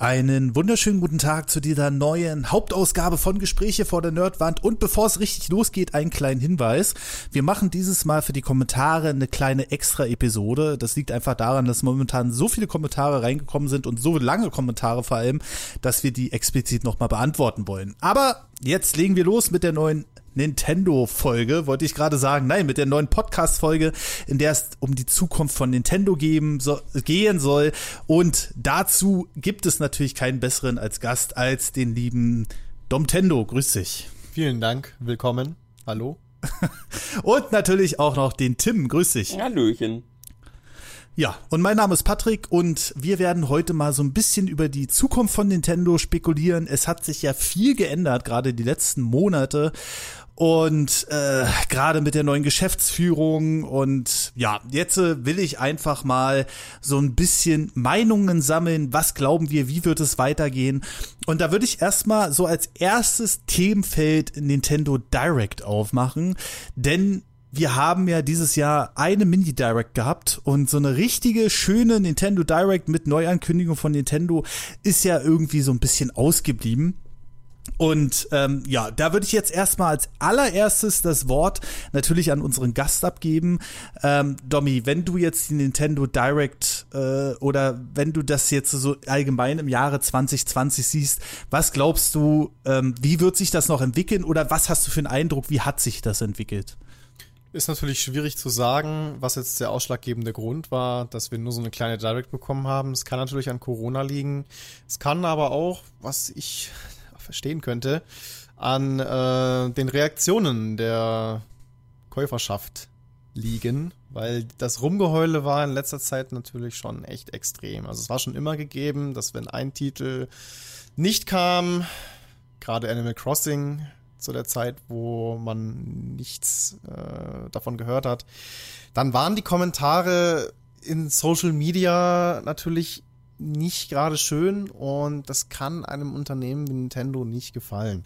Einen wunderschönen guten Tag zu dieser neuen Hauptausgabe von Gespräche vor der Nerdwand. Und bevor es richtig losgeht, einen kleinen Hinweis. Wir machen dieses Mal für die Kommentare eine kleine Extra-Episode. Das liegt einfach daran, dass momentan so viele Kommentare reingekommen sind und so lange Kommentare vor allem, dass wir die explizit nochmal beantworten wollen. Aber jetzt legen wir los mit der neuen Nintendo-Folge, wollte ich gerade sagen. Nein, mit der neuen Podcast-Folge, in der es um die Zukunft von Nintendo geben, so, gehen soll. Und dazu gibt es natürlich keinen besseren als Gast als den lieben Domtendo. Grüß dich. Vielen Dank. Willkommen. Hallo. Und natürlich auch noch den Tim. Grüß dich. Hallöchen. Ja, und mein Name ist Patrick und wir werden heute mal so ein bisschen über die Zukunft von Nintendo spekulieren. Es hat sich ja viel geändert, gerade die letzten Monate. Und äh, gerade mit der neuen Geschäftsführung und ja, jetzt äh, will ich einfach mal so ein bisschen Meinungen sammeln. Was glauben wir, wie wird es weitergehen? Und da würde ich erstmal so als erstes Themenfeld Nintendo Direct aufmachen, denn wir haben ja dieses Jahr eine Mini-Direct gehabt und so eine richtige, schöne Nintendo Direct mit Neuankündigung von Nintendo ist ja irgendwie so ein bisschen ausgeblieben. Und ähm, ja, da würde ich jetzt erstmal als allererstes das Wort natürlich an unseren Gast abgeben. Ähm, Domi, wenn du jetzt die Nintendo Direct äh, oder wenn du das jetzt so allgemein im Jahre 2020 siehst, was glaubst du, ähm, wie wird sich das noch entwickeln oder was hast du für einen Eindruck, wie hat sich das entwickelt? Ist natürlich schwierig zu sagen, was jetzt der ausschlaggebende Grund war, dass wir nur so eine kleine Direct bekommen haben. Es kann natürlich an Corona liegen. Es kann aber auch, was ich verstehen könnte, an äh, den Reaktionen der Käuferschaft liegen, weil das Rumgeheule war in letzter Zeit natürlich schon echt extrem. Also es war schon immer gegeben, dass wenn ein Titel nicht kam, gerade Animal Crossing zu der Zeit, wo man nichts äh, davon gehört hat, dann waren die Kommentare in Social Media natürlich nicht gerade schön und das kann einem Unternehmen wie Nintendo nicht gefallen.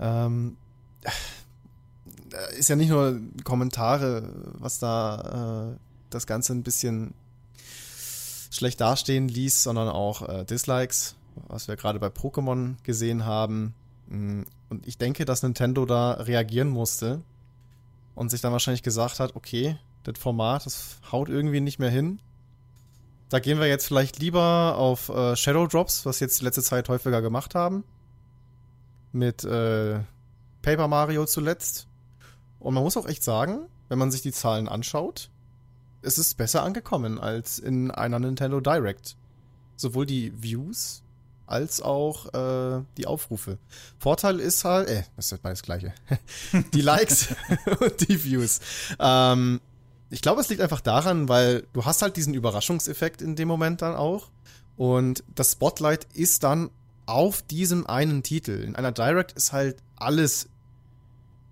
Ähm, ist ja nicht nur Kommentare, was da äh, das Ganze ein bisschen schlecht dastehen ließ, sondern auch äh, Dislikes, was wir gerade bei Pokémon gesehen haben. Mm, und ich denke, dass Nintendo da reagieren musste und sich dann wahrscheinlich gesagt hat, okay, das Format, das haut irgendwie nicht mehr hin. Da gehen wir jetzt vielleicht lieber auf äh, Shadow Drops, was jetzt die letzte Zeit häufiger gemacht haben. Mit äh, Paper Mario zuletzt. Und man muss auch echt sagen, wenn man sich die Zahlen anschaut, es ist besser angekommen als in einer Nintendo Direct. Sowohl die Views als auch äh, die Aufrufe. Vorteil ist halt, äh, das ist beides gleiche. die Likes und die Views. Ähm, ich glaube, es liegt einfach daran, weil du hast halt diesen Überraschungseffekt in dem Moment dann auch. Und das Spotlight ist dann auf diesem einen Titel. In einer Direct ist halt alles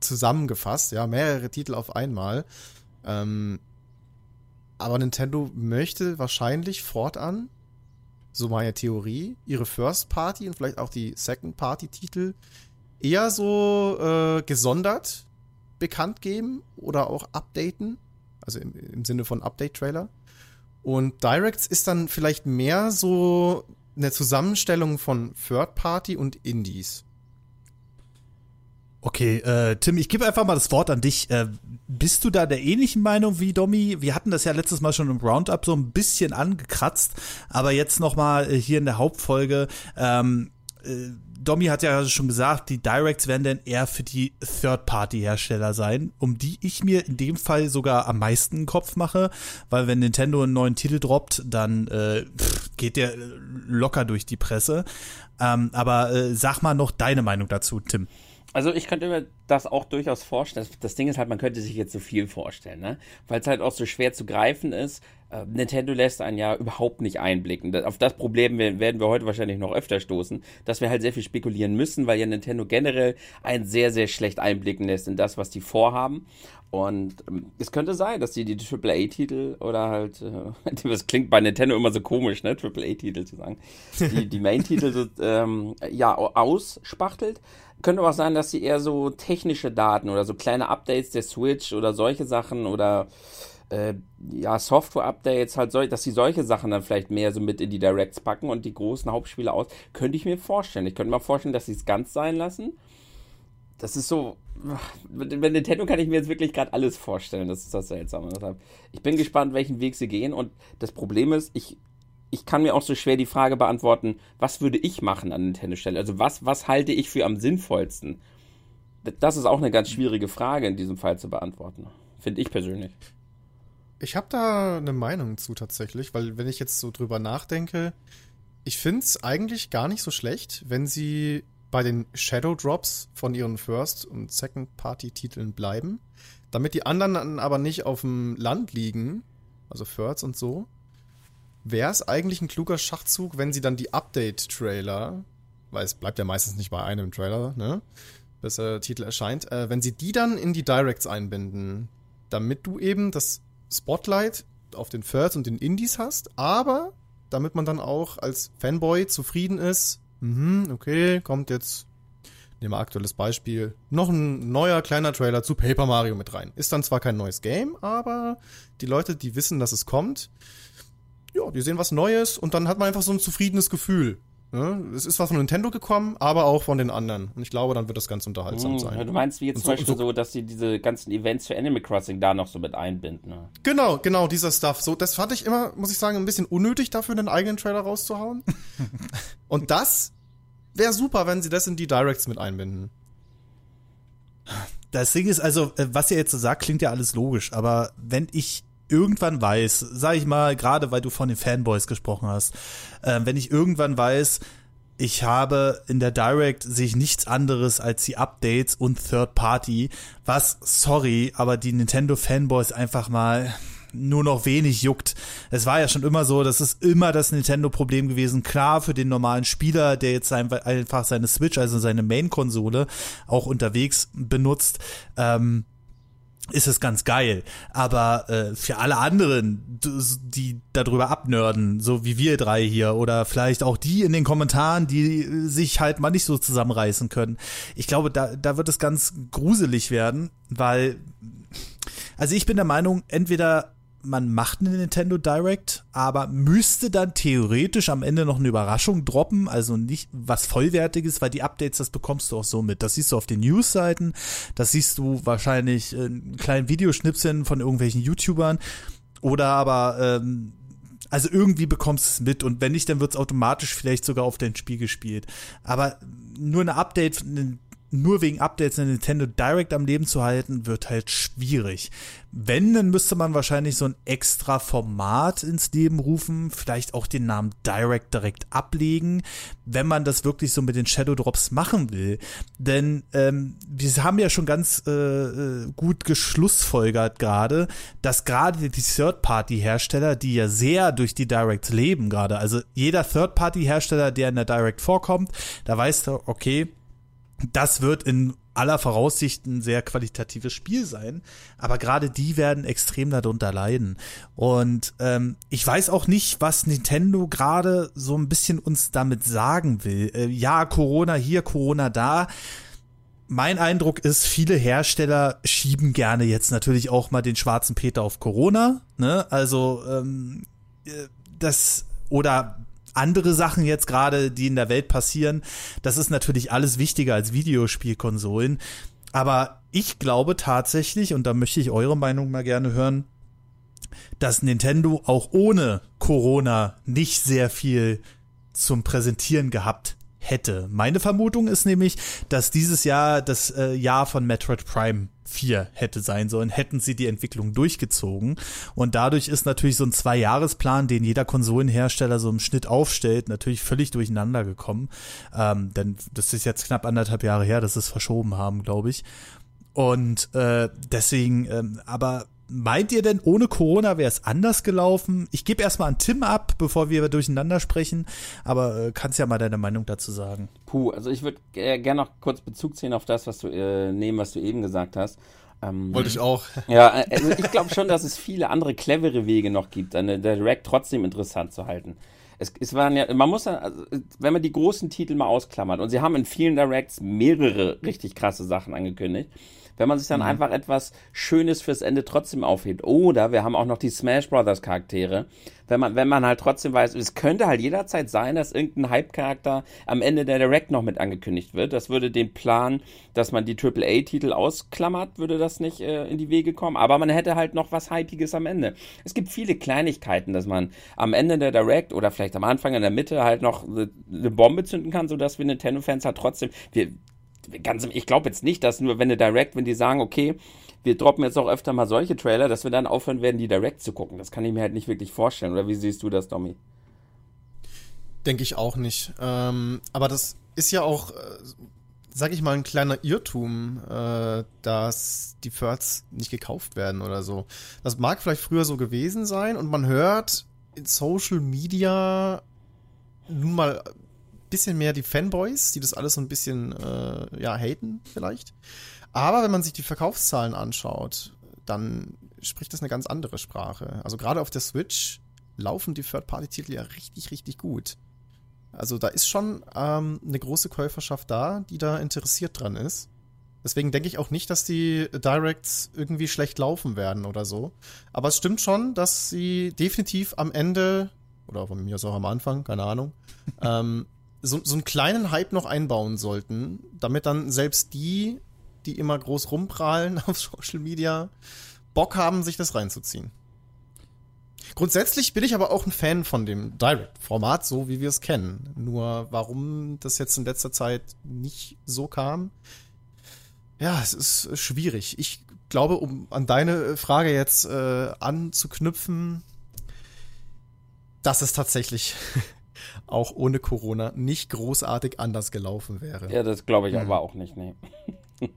zusammengefasst, ja, mehrere Titel auf einmal. Ähm, aber Nintendo möchte wahrscheinlich fortan, so meine Theorie, ihre First Party und vielleicht auch die Second Party Titel eher so äh, gesondert bekannt geben oder auch updaten also im, im Sinne von Update-Trailer. Und Directs ist dann vielleicht mehr so eine Zusammenstellung von Third Party und Indies. Okay, äh, Tim, ich gebe einfach mal das Wort an dich. Äh, bist du da der ähnlichen Meinung wie Domi? Wir hatten das ja letztes Mal schon im Roundup so ein bisschen angekratzt, aber jetzt noch mal äh, hier in der Hauptfolge. Ähm, äh, Domi hat ja schon gesagt, die Directs werden dann eher für die Third-Party-Hersteller sein, um die ich mir in dem Fall sogar am meisten Kopf mache, weil wenn Nintendo einen neuen Titel droppt, dann äh, geht der locker durch die Presse. Ähm, aber äh, sag mal noch deine Meinung dazu, Tim. Also ich könnte mir das auch durchaus vorstellen. Das Ding ist halt, man könnte sich jetzt so viel vorstellen, ne? Weil es halt auch so schwer zu greifen ist. Äh, Nintendo lässt einen ja überhaupt nicht einblicken. Auf das Problem werden wir heute wahrscheinlich noch öfter stoßen, dass wir halt sehr viel spekulieren müssen, weil ja Nintendo generell einen sehr, sehr schlecht einblicken lässt in das, was die vorhaben. Und ähm, es könnte sein, dass die die AAA-Titel oder halt, äh, das klingt bei Nintendo immer so komisch, ne, AAA-Titel zu sagen, die, die Main-Titel so, ähm, ja, ausspachtelt. Könnte auch sein, dass sie eher so technische Daten oder so kleine Updates der Switch oder solche Sachen oder äh, ja, Software-Updates, halt dass sie solche Sachen dann vielleicht mehr so mit in die Directs packen und die großen Hauptspiele aus, könnte ich mir vorstellen. Ich könnte mir vorstellen, dass sie es ganz sein lassen. Das ist so, bei Nintendo kann ich mir jetzt wirklich gerade alles vorstellen. Das ist das Seltsame. Ich bin gespannt, welchen Weg sie gehen. Und das Problem ist, ich, ich kann mir auch so schwer die Frage beantworten, was würde ich machen an Nintendo-Stelle? Also was, was halte ich für am sinnvollsten? Das ist auch eine ganz schwierige Frage in diesem Fall zu beantworten. Finde ich persönlich. Ich habe da eine Meinung zu tatsächlich, weil wenn ich jetzt so drüber nachdenke, ich finde es eigentlich gar nicht so schlecht, wenn sie bei den Shadow Drops von ihren First- und Second-Party-Titeln bleiben, damit die anderen dann aber nicht auf dem Land liegen, also Thirds und so, wäre es eigentlich ein kluger Schachzug, wenn sie dann die Update-Trailer, weil es bleibt ja meistens nicht bei einem Trailer, ne, bis der Titel erscheint, äh, wenn sie die dann in die Directs einbinden, damit du eben das Spotlight auf den Thirds und den Indies hast, aber damit man dann auch als Fanboy zufrieden ist, mhm, okay, kommt jetzt, nehmen wir aktuelles Beispiel, noch ein neuer kleiner Trailer zu Paper Mario mit rein. Ist dann zwar kein neues Game, aber die Leute, die wissen, dass es kommt, ja, die sehen was Neues und dann hat man einfach so ein zufriedenes Gefühl. Ne? Es ist was von Nintendo gekommen, aber auch von den anderen. Und ich glaube, dann wird das ganz unterhaltsam hm, sein. Du meinst wie jetzt und zum Beispiel so, so, dass sie diese ganzen Events für Animal Crossing da noch so mit einbinden. Ne? Genau, genau, dieser Stuff. So, das fand ich immer, muss ich sagen, ein bisschen unnötig dafür, einen eigenen Trailer rauszuhauen. und das wäre super, wenn sie das in die Directs mit einbinden. Das Ding ist also, äh, was ihr jetzt so sagt, klingt ja alles logisch, aber wenn ich irgendwann weiß, sag ich mal, gerade weil du von den Fanboys gesprochen hast, äh, wenn ich irgendwann weiß, ich habe in der Direct sich nichts anderes als die Updates und Third Party, was, sorry, aber die Nintendo Fanboys einfach mal nur noch wenig juckt. Es war ja schon immer so, das ist immer das Nintendo-Problem gewesen. Klar, für den normalen Spieler, der jetzt einfach seine Switch, also seine Main-Konsole, auch unterwegs benutzt, ähm, ist es ganz geil. Aber äh, für alle anderen, die darüber abnörden, so wie wir drei hier, oder vielleicht auch die in den Kommentaren, die sich halt mal nicht so zusammenreißen können, ich glaube, da, da wird es ganz gruselig werden, weil, also ich bin der Meinung, entweder man macht eine Nintendo Direct, aber müsste dann theoretisch am Ende noch eine Überraschung droppen, also nicht was vollwertiges, weil die Updates, das bekommst du auch so mit. Das siehst du auf den News-Seiten, das siehst du wahrscheinlich in kleinen Videoschnipseln von irgendwelchen YouTubern oder aber ähm, also irgendwie bekommst du es mit und wenn nicht, dann wird es automatisch vielleicht sogar auf dein Spiel gespielt. Aber nur eine Update, nur wegen Updates eine Nintendo Direct am Leben zu halten, wird halt schwierig. Wenn, dann müsste man wahrscheinlich so ein extra Format ins Leben rufen, vielleicht auch den Namen Direct direkt ablegen, wenn man das wirklich so mit den Shadow Drops machen will. Denn ähm, wir haben ja schon ganz äh, äh gut geschlussfolgert gerade, dass gerade die Third-Party-Hersteller, die ja sehr durch die Direct leben gerade, also jeder Third-Party-Hersteller, der in der Direct vorkommt, da weißt du, okay, das wird in aller Voraussicht ein sehr qualitatives Spiel sein, aber gerade die werden extrem darunter leiden. Und ähm, ich weiß auch nicht, was Nintendo gerade so ein bisschen uns damit sagen will. Äh, ja, Corona hier, Corona da. Mein Eindruck ist, viele Hersteller schieben gerne jetzt natürlich auch mal den schwarzen Peter auf Corona. Ne? Also ähm, äh, das oder andere Sachen jetzt gerade, die in der Welt passieren, das ist natürlich alles wichtiger als Videospielkonsolen. Aber ich glaube tatsächlich, und da möchte ich eure Meinung mal gerne hören, dass Nintendo auch ohne Corona nicht sehr viel zum Präsentieren gehabt hätte. Meine Vermutung ist nämlich, dass dieses Jahr das äh, Jahr von Metroid Prime 4 hätte sein sollen, hätten sie die Entwicklung durchgezogen. Und dadurch ist natürlich so ein Zwei-Jahres-Plan, den jeder Konsolenhersteller so im Schnitt aufstellt, natürlich völlig durcheinander gekommen. Ähm, denn das ist jetzt knapp anderthalb Jahre her, dass sie es verschoben haben, glaube ich. Und äh, deswegen, ähm, aber Meint ihr denn, ohne Corona wäre es anders gelaufen? Ich gebe erstmal an Tim ab, bevor wir durcheinander sprechen, aber äh, kannst ja mal deine Meinung dazu sagen. Puh, also ich würde äh, gerne noch kurz Bezug ziehen auf das, was du äh, nehmen, was du eben gesagt hast. Ähm, Wollte ich auch. Ja, äh, also ich glaube schon, dass es viele andere clevere Wege noch gibt, eine Direct trotzdem interessant zu halten. Es, es waren ja, man muss, also, wenn man die großen Titel mal ausklammert, und sie haben in vielen Directs mehrere richtig krasse Sachen angekündigt, Wenn man sich dann mhm. einfach etwas Schönes fürs Ende trotzdem aufhebt. Oder wir haben auch noch die Smash Brothers Charaktere. Wenn man, wenn man halt trotzdem weiß, es könnte halt jederzeit sein, dass irgendein Hype-Charakter am Ende der Direct noch mit angekündigt wird. Das würde den Plan, dass man die AAA-Titel ausklammert, würde das nicht äh, in die Wege kommen. Aber man hätte halt noch was Hypiges am Ende. Es gibt viele Kleinigkeiten, dass man am Ende der Direct oder vielleicht am Anfang in der Mitte halt noch eine Bombe zünden kann, sodass wir Nintendo-Fans halt trotzdem, wir, ganz, ich glaube jetzt nicht, dass nur wenn eine Direct, wenn die sagen, okay, wir droppen jetzt auch öfter mal solche Trailer, dass wir dann aufhören werden, die Direct zu gucken. Das kann ich mir halt nicht wirklich vorstellen. Oder wie siehst du das, Domi? Denke ich auch nicht. Ähm, aber das ist ja auch, äh, sag ich mal, ein kleiner Irrtum, äh, dass die Thirds nicht gekauft werden oder so. Das mag vielleicht früher so gewesen sein und man hört in Social Media nun mal bisschen mehr die Fanboys, die das alles so ein bisschen, äh, ja, haten vielleicht. Aber wenn man sich die Verkaufszahlen anschaut, dann spricht das eine ganz andere Sprache. Also gerade auf der Switch laufen die Third-Party-Titel ja richtig, richtig gut. Also da ist schon ähm, eine große Käuferschaft da, die da interessiert dran ist. Deswegen denke ich auch nicht, dass die Directs irgendwie schlecht laufen werden oder so. Aber es stimmt schon, dass sie definitiv am Ende, oder von mir aus auch am Anfang, keine Ahnung, ähm, so, so einen kleinen Hype noch einbauen sollten, damit dann selbst die, die immer groß rumprahlen auf Social Media, Bock haben, sich das reinzuziehen. Grundsätzlich bin ich aber auch ein Fan von dem Direct-Format, so wie wir es kennen. Nur warum das jetzt in letzter Zeit nicht so kam, ja, es ist schwierig. Ich glaube, um an deine Frage jetzt äh, anzuknüpfen, dass es tatsächlich auch ohne Corona nicht großartig anders gelaufen wäre. Ja, das glaube ich hm. aber auch nicht, nee.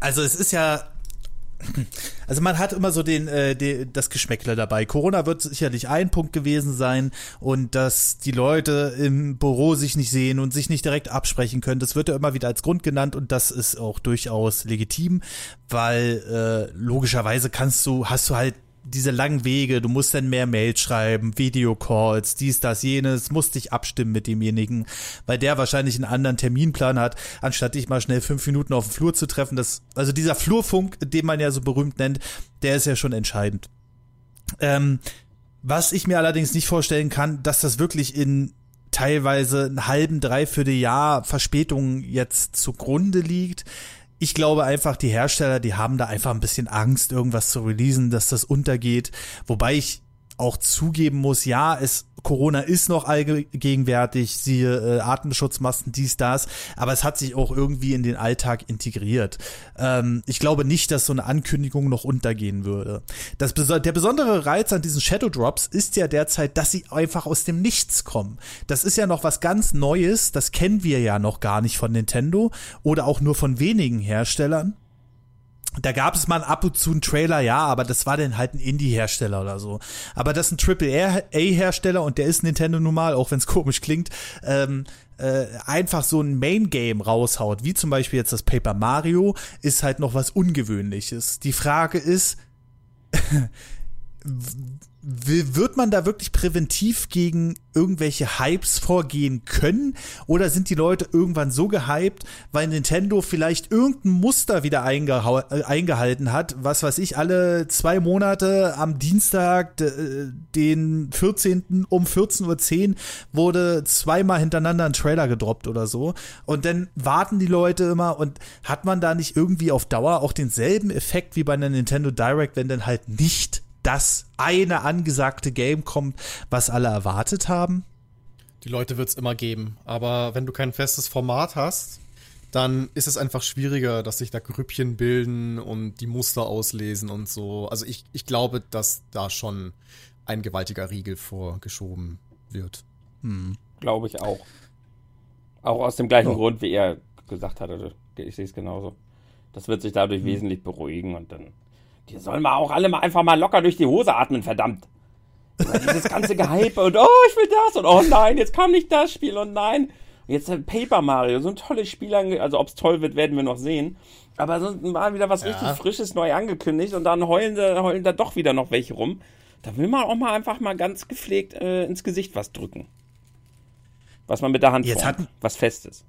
also es ist ja also man hat immer so den, äh, den das Geschmäckle dabei. Corona wird sicherlich ein Punkt gewesen sein und dass die Leute im Büro sich nicht sehen und sich nicht direkt absprechen können. Das wird ja immer wieder als Grund genannt und das ist auch durchaus legitim, weil äh, logischerweise kannst du hast du halt diese langen Wege, du musst dann mehr Mails schreiben, Videocalls, dies, das, jenes, musst dich abstimmen mit demjenigen, weil der wahrscheinlich einen anderen Terminplan hat, anstatt dich mal schnell fünf Minuten auf dem Flur zu treffen. Das, also dieser Flurfunk, den man ja so berühmt nennt, der ist ja schon entscheidend. Ähm, was ich mir allerdings nicht vorstellen kann, dass das wirklich in teilweise einen halben, dreiviertel Jahr Verspätung jetzt zugrunde liegt ich glaube einfach, die Hersteller, die haben da einfach ein bisschen Angst, irgendwas zu releasen, dass das untergeht. Wobei ich auch zugeben muss, ja, es Corona ist noch allgegenwärtig, siehe äh, Atemschutzmasken, dies, das, aber es hat sich auch irgendwie in den Alltag integriert. Ähm, ich glaube nicht, dass so eine Ankündigung noch untergehen würde. Das, der besondere Reiz an diesen Shadow Drops ist ja derzeit, dass sie einfach aus dem Nichts kommen. Das ist ja noch was ganz Neues, das kennen wir ja noch gar nicht von Nintendo oder auch nur von wenigen Herstellern da gab es mal ab und zu einen Trailer, ja, aber das war dann halt ein Indie-Hersteller oder so. Aber das ist ein Triple-A-Hersteller und der ist Nintendo nun mal, auch wenn es komisch klingt, ähm, äh, einfach so ein Main-Game raushaut, wie zum Beispiel jetzt das Paper Mario, ist halt noch was Ungewöhnliches. Die Frage ist, wird man da wirklich präventiv gegen irgendwelche Hypes vorgehen können? Oder sind die Leute irgendwann so gehypt, weil Nintendo vielleicht irgendein Muster wieder äh, eingehalten hat? Was weiß ich, alle zwei Monate am Dienstag, den 14. um 14.10 Uhr wurde zweimal hintereinander ein Trailer gedroppt oder so. Und dann warten die Leute immer und hat man da nicht irgendwie auf Dauer auch denselben Effekt wie bei einer Nintendo Direct, wenn dann halt nicht das eine angesagte Game kommt, was alle erwartet haben? Die Leute wird es immer geben. Aber wenn du kein festes Format hast, dann ist es einfach schwieriger, dass sich da Grüppchen bilden und die Muster auslesen und so. Also ich, ich glaube, dass da schon ein gewaltiger Riegel vorgeschoben wird. Hm. Glaube ich auch. Auch aus dem gleichen oh. Grund, wie er gesagt hatte. Ich sehe es genauso. Das wird sich dadurch hm. wesentlich beruhigen und dann die sollen mal auch alle mal einfach mal locker durch die Hose atmen, verdammt. Dieses ganze Gehype und oh, ich will das und oh nein, jetzt kam nicht das Spiel und nein. Und jetzt Paper Mario, so ein tolles Spiel, also ob es toll wird, werden wir noch sehen. Aber so mal wieder was ja. richtig Frisches neu angekündigt und dann heulen da, heulen da doch wieder noch welche rum. Da will man auch mal einfach mal ganz gepflegt äh, ins Gesicht was drücken. Was man mit der Hand jetzt formt, was Festes.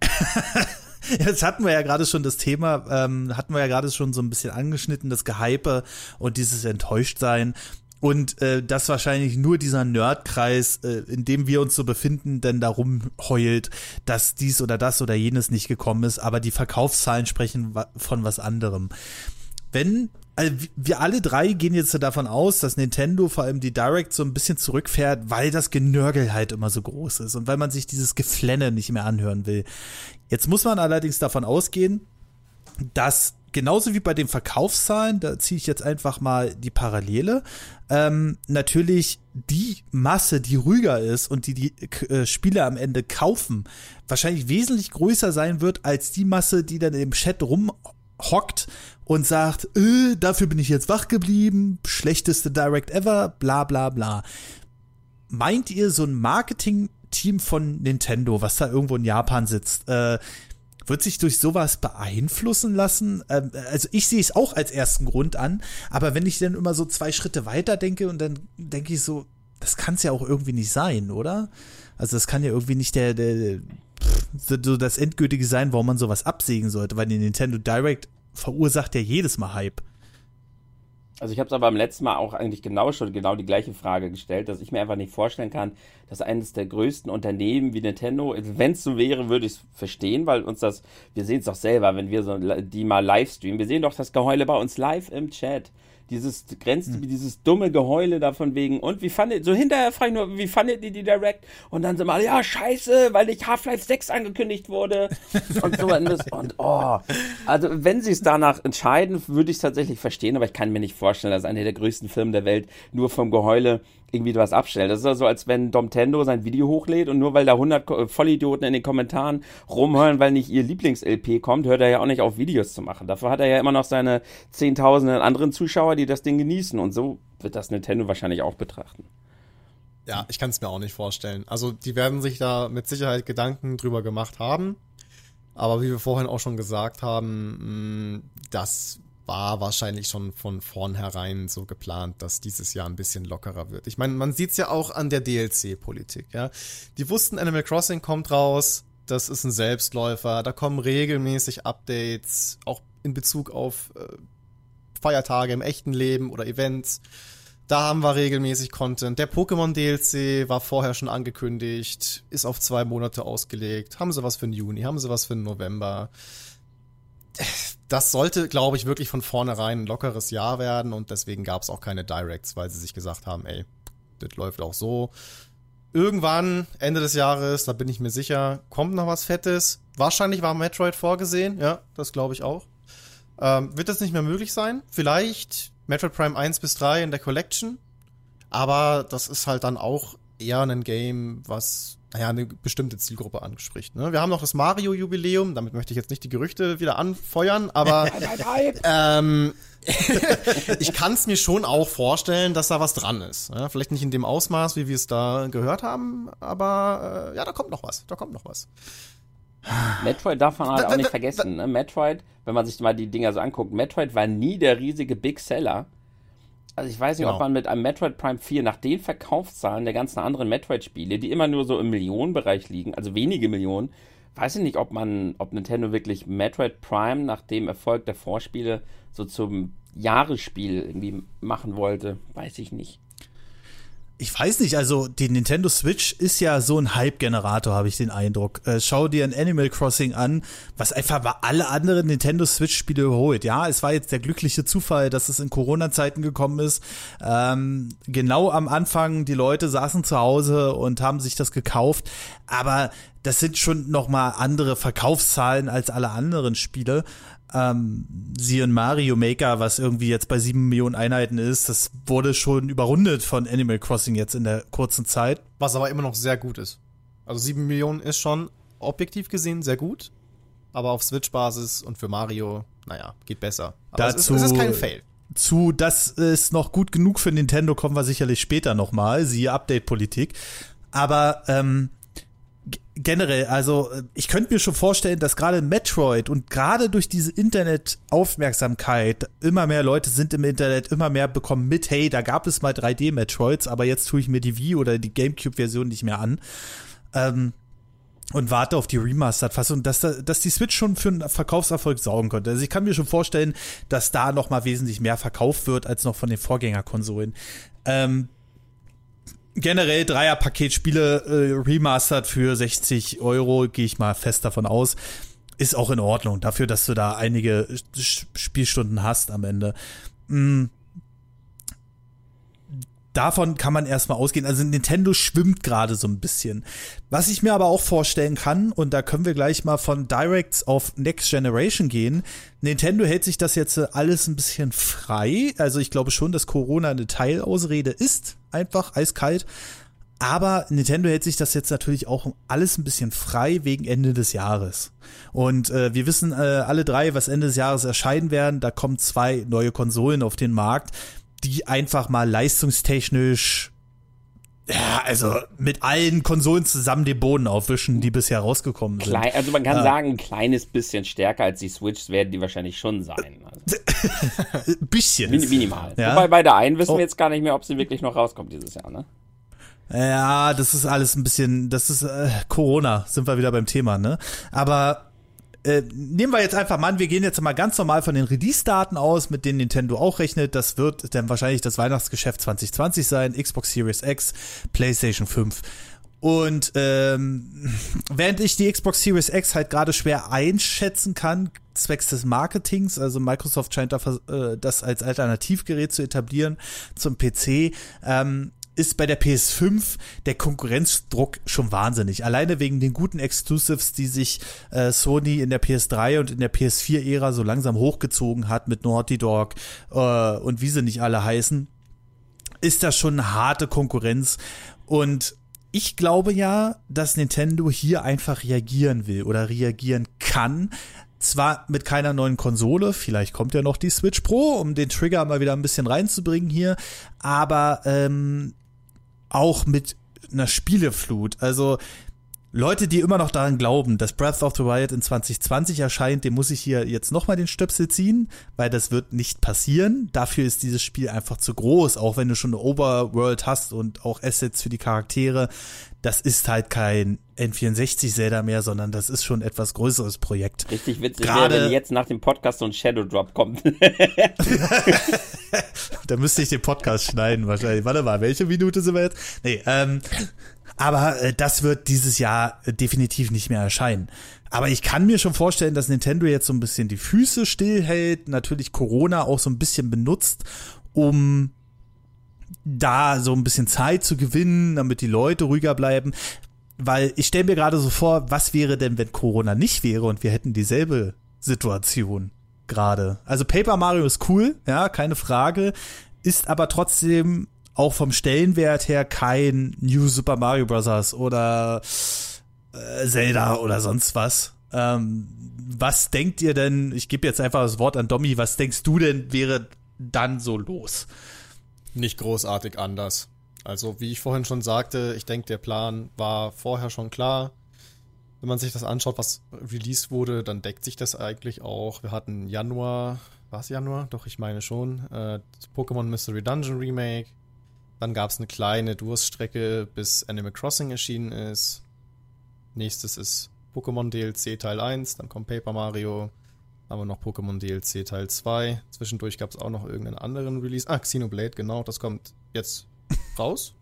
Jetzt hatten wir ja gerade schon das Thema, ähm, hatten wir ja gerade schon so ein bisschen angeschnitten, das Gehype und dieses Enttäuschtsein. Und äh, dass wahrscheinlich nur dieser Nerdkreis, äh, in dem wir uns so befinden, denn darum heult, dass dies oder das oder jenes nicht gekommen ist, aber die Verkaufszahlen sprechen von was anderem. Wenn also wir alle drei gehen jetzt davon aus, dass Nintendo vor allem die Direct so ein bisschen zurückfährt, weil das Genörgel halt immer so groß ist und weil man sich dieses Geflenne nicht mehr anhören will. Jetzt muss man allerdings davon ausgehen, dass genauso wie bei den Verkaufszahlen, da ziehe ich jetzt einfach mal die Parallele, ähm, natürlich die Masse, die ruhiger ist und die die äh, Spiele am Ende kaufen, wahrscheinlich wesentlich größer sein wird als die Masse, die dann im Chat rumhockt und sagt, äh, dafür bin ich jetzt wach geblieben, schlechteste Direct ever, bla bla bla. Meint ihr so ein Marketing-Team von Nintendo, was da irgendwo in Japan sitzt, äh, wird sich durch sowas beeinflussen lassen? Ähm, also ich sehe es auch als ersten Grund an, aber wenn ich dann immer so zwei Schritte weiter denke und dann denke ich so, das kann es ja auch irgendwie nicht sein, oder? Also das kann ja irgendwie nicht der, der so das endgültige sein, warum man sowas absägen sollte, weil die Nintendo Direct verursacht ja jedes Mal Hype. Also ich habe es aber beim letzten Mal auch eigentlich genau schon genau die gleiche Frage gestellt, dass ich mir einfach nicht vorstellen kann, dass eines der größten Unternehmen wie Nintendo, wenn es so wäre, würde ich es verstehen, weil uns das, wir sehen es doch selber, wenn wir so die mal live streamen, wir sehen doch das Geheule bei uns live im Chat dieses grenzt hm. dieses dumme Geheule da von wegen und wie fandet so hinterher frage ich nur wie fandet ihr die Direct und dann sind wir ja scheiße weil nicht Half-Life 6 angekündigt wurde. Und so und oh. Also wenn sie es danach entscheiden würde ich es tatsächlich verstehen aber ich kann mir nicht vorstellen dass eine der größten Firmen der Welt nur vom Geheule irgendwie was abstellt. Das ist ja so, als wenn Domtendo sein Video hochlädt und nur weil da 100 Vollidioten in den Kommentaren rumhören, weil nicht ihr Lieblings-LP kommt, hört er ja auch nicht auf, Videos zu machen. Dafür hat er ja immer noch seine zehntausenden anderen Zuschauer, die das Ding genießen. Und so wird das Nintendo wahrscheinlich auch betrachten. Ja, ich kann es mir auch nicht vorstellen. Also die werden sich da mit Sicherheit Gedanken drüber gemacht haben. Aber wie wir vorhin auch schon gesagt haben, mm, das war wahrscheinlich schon von vornherein so geplant, dass dieses Jahr ein bisschen lockerer wird. Ich meine, man sieht's ja auch an der DLC-Politik, ja. Die wussten, Animal Crossing kommt raus, das ist ein Selbstläufer, da kommen regelmäßig Updates, auch in Bezug auf äh, Feiertage im echten Leben oder Events. Da haben wir regelmäßig Content. Der Pokémon DLC war vorher schon angekündigt, ist auf zwei Monate ausgelegt. Haben sie was für den Juni, haben sie was für den November das sollte, glaube ich, wirklich von vornherein ein lockeres Jahr werden und deswegen gab es auch keine Directs, weil sie sich gesagt haben, ey, das läuft auch so. Irgendwann, Ende des Jahres, da bin ich mir sicher, kommt noch was Fettes. Wahrscheinlich war Metroid vorgesehen, ja, das glaube ich auch. Ähm, wird das nicht mehr möglich sein? Vielleicht Metroid Prime 1 bis 3 in der Collection, aber das ist halt dann auch eher ein Game, was naja, eine bestimmte Zielgruppe anspricht. Ne? Wir haben noch das Mario-Jubiläum, damit möchte ich jetzt nicht die Gerüchte wieder anfeuern, aber ähm, ich kann es mir schon auch vorstellen, dass da was dran ist. Ja? Vielleicht nicht in dem Ausmaß, wie wir es da gehört haben, aber äh, ja, da kommt noch was. Da kommt noch was. Metroid darf man halt auch nicht vergessen. Ne? Metroid, wenn man sich mal die Dinger so anguckt, Metroid war nie der riesige Big Seller. Also ich weiß nicht, genau. ob man mit einem Metroid Prime 4 nach den Verkaufszahlen der ganzen anderen Metroid-Spiele, die immer nur so im Millionenbereich liegen, also wenige Millionen, weiß ich nicht, ob man, ob Nintendo wirklich Metroid Prime nach dem Erfolg der Vorspiele so zum Jahresspiel irgendwie machen wollte. Weiß ich nicht ich weiß nicht, also die Nintendo Switch ist ja so ein Hype-Generator, habe ich den Eindruck. Äh, schau dir ein Animal Crossing an, was einfach bei alle anderen Nintendo Switch-Spiele überholt. Ja, es war jetzt der glückliche Zufall, dass es in Corona-Zeiten gekommen ist. Ähm, genau am Anfang, die Leute saßen zu Hause und haben sich das gekauft, aber das sind schon noch mal andere Verkaufszahlen als alle anderen Spiele ähm, siehe Mario Maker, was irgendwie jetzt bei sieben Millionen Einheiten ist, das wurde schon überrundet von Animal Crossing jetzt in der kurzen Zeit. Was aber immer noch sehr gut ist. Also sieben Millionen ist schon objektiv gesehen sehr gut, aber auf Switch-Basis und für Mario, naja, geht besser. Aber Dazu, es, ist, es ist kein Fail. Zu, das ist noch gut genug für Nintendo, kommen wir sicherlich später nochmal, siehe Update-Politik. Aber ähm, generell, also ich könnte mir schon vorstellen, dass gerade Metroid und gerade durch diese Internet-Aufmerksamkeit immer mehr Leute sind im Internet, immer mehr bekommen mit, hey, da gab es mal 3D-Metroids, aber jetzt tue ich mir die Wii oder die GameCube-Version nicht mehr an. Ähm, und warte auf die Remastered-Fassung, dass, da, dass die Switch schon für einen Verkaufserfolg sorgen könnte. Also ich kann mir schon vorstellen, dass da noch mal wesentlich mehr verkauft wird als noch von den Vorgängerkonsolen. Ähm, generell Dreier-Paket-Spiele äh, remastered für 60 Euro, gehe ich mal fest davon aus. Ist auch in Ordnung, dafür, dass du da einige Spielstunden hast am Ende. Mm davon kann man erstmal ausgehen. Also Nintendo schwimmt gerade so ein bisschen. Was ich mir aber auch vorstellen kann, und da können wir gleich mal von Directs auf Next Generation gehen. Nintendo hält sich das jetzt alles ein bisschen frei. Also ich glaube schon, dass Corona eine Teilausrede ist. Einfach eiskalt. Aber Nintendo hält sich das jetzt natürlich auch alles ein bisschen frei wegen Ende des Jahres. Und äh, wir wissen äh, alle drei, was Ende des Jahres erscheinen werden. Da kommen zwei neue Konsolen auf den Markt die einfach mal leistungstechnisch ja, also mit allen Konsolen zusammen den Boden aufwischen, die bisher rausgekommen sind. Klein, also man kann äh, sagen, ein kleines bisschen stärker als die Switch werden die wahrscheinlich schon sein. Also. bisschen. Min minimal. Ja. Wobei bei der einen wissen oh. wir jetzt gar nicht mehr, ob sie wirklich noch rauskommt dieses Jahr, ne? Ja, das ist alles ein bisschen, das ist äh, Corona, sind wir wieder beim Thema, ne? Aber äh, nehmen wir jetzt einfach mal an, wir gehen jetzt mal ganz normal von den Release-Daten aus, mit denen Nintendo auch rechnet. Das wird dann wahrscheinlich das Weihnachtsgeschäft 2020 sein, Xbox Series X, PlayStation 5. Und ähm, während ich die Xbox Series X halt gerade schwer einschätzen kann, zwecks des Marketings, also Microsoft scheint da, äh, das als Alternativgerät zu etablieren zum PC, ähm, ist bei der PS5 der Konkurrenzdruck schon wahnsinnig. Alleine wegen den guten Exclusives, die sich äh, Sony in der PS3 und in der PS4-Ära so langsam hochgezogen hat mit Naughty Dog äh, und wie sie nicht alle heißen, ist das schon eine harte Konkurrenz. Und ich glaube ja, dass Nintendo hier einfach reagieren will oder reagieren kann. Zwar mit keiner neuen Konsole, vielleicht kommt ja noch die Switch Pro, um den Trigger mal wieder ein bisschen reinzubringen hier, aber ähm, auch mit einer Spieleflut. Also Leute, die immer noch daran glauben, dass Breath of the Wild in 2020 erscheint, dem muss ich hier jetzt nochmal den Stöpsel ziehen, weil das wird nicht passieren. Dafür ist dieses Spiel einfach zu groß, auch wenn du schon eine Overworld hast und auch Assets für die Charaktere. Das ist halt kein N64 Zelda mehr, sondern das ist schon etwas größeres Projekt. Richtig witzig Gerade, wäre, wenn jetzt nach dem Podcast so ein Shadow Drop kommt. da müsste ich den Podcast schneiden wahrscheinlich. Warte mal, welche Minute sind wir jetzt? Nee, ähm, aber äh, das wird dieses Jahr äh, definitiv nicht mehr erscheinen. Aber ich kann mir schon vorstellen, dass Nintendo jetzt so ein bisschen die Füße stillhält, natürlich Corona auch so ein bisschen benutzt, um da so ein bisschen Zeit zu gewinnen, damit die Leute ruhiger bleiben. Weil ich stelle mir gerade so vor, was wäre denn, wenn Corona nicht wäre und wir hätten dieselbe Situation gerade. Also Paper Mario ist cool, ja, keine Frage, ist aber trotzdem auch vom Stellenwert her kein New Super Mario Bros. oder äh, Zelda oder sonst was. Ähm, was denkt ihr denn, ich gebe jetzt einfach das Wort an Domi, was denkst du denn wäre dann so los? Nicht großartig anders. Also wie ich vorhin schon sagte, ich denke, der Plan war vorher schon klar. Wenn man sich das anschaut, was released wurde, dann deckt sich das eigentlich auch. Wir hatten Januar, war es Januar? Doch, ich meine schon. Äh, Pokémon Mystery Dungeon Remake. Dann gab es eine kleine Durststrecke, bis Animal Crossing erschienen ist. Nächstes ist Pokémon DLC Teil 1, dann kommt Paper Mario, aber noch Pokémon DLC Teil 2. Zwischendurch gab es auch noch irgendeinen anderen Release. Ah, Xenoblade, genau, das kommt jetzt raus.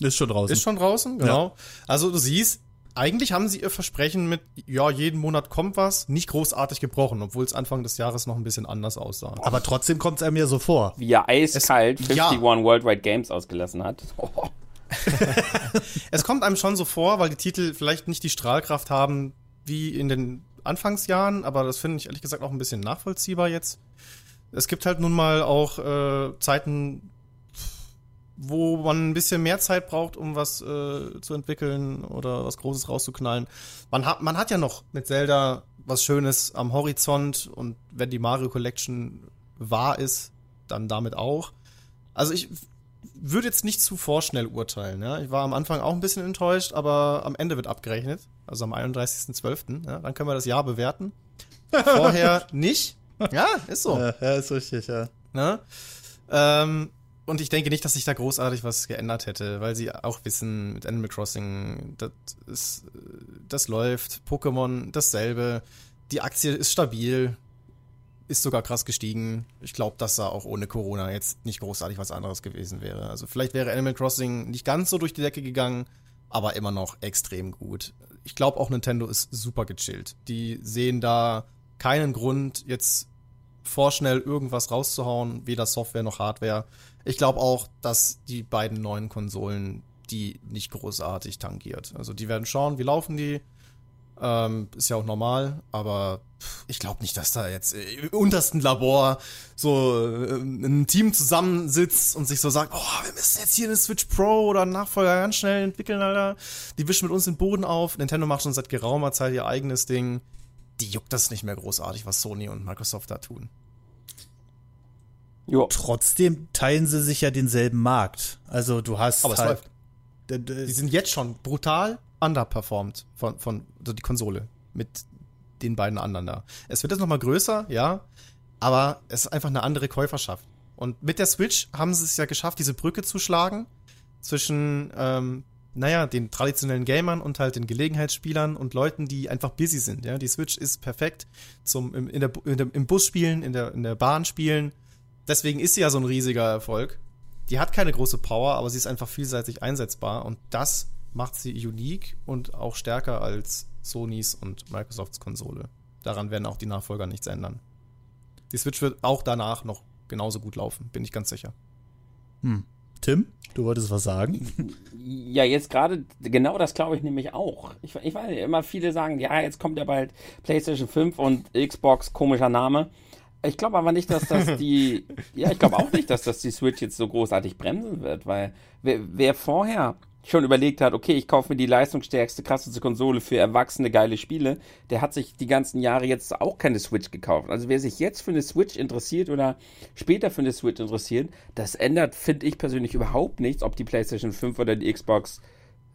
Ist schon draußen. Ist schon draußen, genau. Ja. Also du siehst, eigentlich haben sie ihr Versprechen mit, ja, jeden Monat kommt was, nicht großartig gebrochen, obwohl es Anfang des Jahres noch ein bisschen anders aussah. Aber trotzdem kommt es einem ja so vor. Wie er eiskalt es, 51 ja. Worldwide Games ausgelassen hat. Oh. es kommt einem schon so vor, weil die Titel vielleicht nicht die Strahlkraft haben wie in den Anfangsjahren, aber das finde ich ehrlich gesagt auch ein bisschen nachvollziehbar jetzt. Es gibt halt nun mal auch äh, Zeiten, wo man ein bisschen mehr Zeit braucht, um was äh, zu entwickeln oder was Großes rauszuknallen. Man hat, man hat ja noch mit Zelda was Schönes am Horizont und wenn die Mario Collection wahr ist, dann damit auch. Also ich würde jetzt nicht zu vorschnell urteilen. Ja? Ich war am Anfang auch ein bisschen enttäuscht, aber am Ende wird abgerechnet, also am 31.12. Ja? Dann können wir das Jahr bewerten. Vorher nicht. Ja, ist so. Ja, ja ist richtig, ja. Ne? Ähm, und ich denke nicht, dass sich da großartig was geändert hätte, weil sie auch wissen, mit Animal Crossing, das ist, das läuft. Pokémon dasselbe. Die Aktie ist stabil, ist sogar krass gestiegen. Ich glaube, dass da auch ohne Corona jetzt nicht großartig was anderes gewesen wäre. Also vielleicht wäre Animal Crossing nicht ganz so durch die Decke gegangen, aber immer noch extrem gut. Ich glaube auch Nintendo ist super gechillt. Die sehen da keinen Grund, jetzt vorschnell irgendwas rauszuhauen, weder Software noch Hardware. Ich glaube auch, dass die beiden neuen Konsolen die nicht großartig tangiert. Also die werden schauen, wie laufen die. Ähm, ist ja auch normal, aber ich glaube nicht, dass da jetzt im untersten Labor so äh, ein Team zusammensitzt und sich so sagt, oh, wir müssen jetzt hier eine Switch Pro oder einen Nachfolger ganz schnell entwickeln, Alter. Die wischen mit uns den Boden auf. Nintendo macht schon seit geraumer Zeit ihr eigenes Ding. Die juckt das nicht mehr großartig, was Sony und Microsoft da tun. Jo. Trotzdem teilen sie sich ja denselben Markt. Also du hast Aber halt, Die sind jetzt schon brutal underperformed von, von also die Konsole mit den beiden anderen da. Es wird jetzt nochmal größer, ja, aber es ist einfach eine andere Käuferschaft. Und mit der Switch haben sie es ja geschafft, diese Brücke zu schlagen zwischen, ähm, naja, den traditionellen Gamern und halt den Gelegenheitsspielern und Leuten, die einfach busy sind. Ja, die Switch ist perfekt zum im, in der, in der, im Bus spielen, in der, in der Bahn spielen. Deswegen ist sie ja so ein riesiger Erfolg. Die hat keine große Power, aber sie ist einfach vielseitig einsetzbar und das macht sie unique und auch stärker als Sonys und Microsofts Konsole. Daran werden auch die Nachfolger nichts ändern. Die Switch wird auch danach noch genauso gut laufen, bin ich ganz sicher. Hm. Tim, du wolltest was sagen? Ja, jetzt gerade, genau das glaube ich nämlich auch. Ich, ich weiß immer viele sagen, ja, jetzt kommt ja bald PlayStation 5 und Xbox, komischer Name. Ich glaube aber nicht, dass das die, ja, ich glaube auch nicht, dass das die Switch jetzt so großartig bremsen wird, weil wer, wer vorher schon überlegt hat, okay, ich kaufe mir die leistungsstärkste, krasseste Konsole für erwachsene, geile Spiele, der hat sich die ganzen Jahre jetzt auch keine Switch gekauft. Also wer sich jetzt für eine Switch interessiert oder später für eine Switch interessiert, das ändert, finde ich persönlich überhaupt nichts, ob die PlayStation 5 oder die Xbox,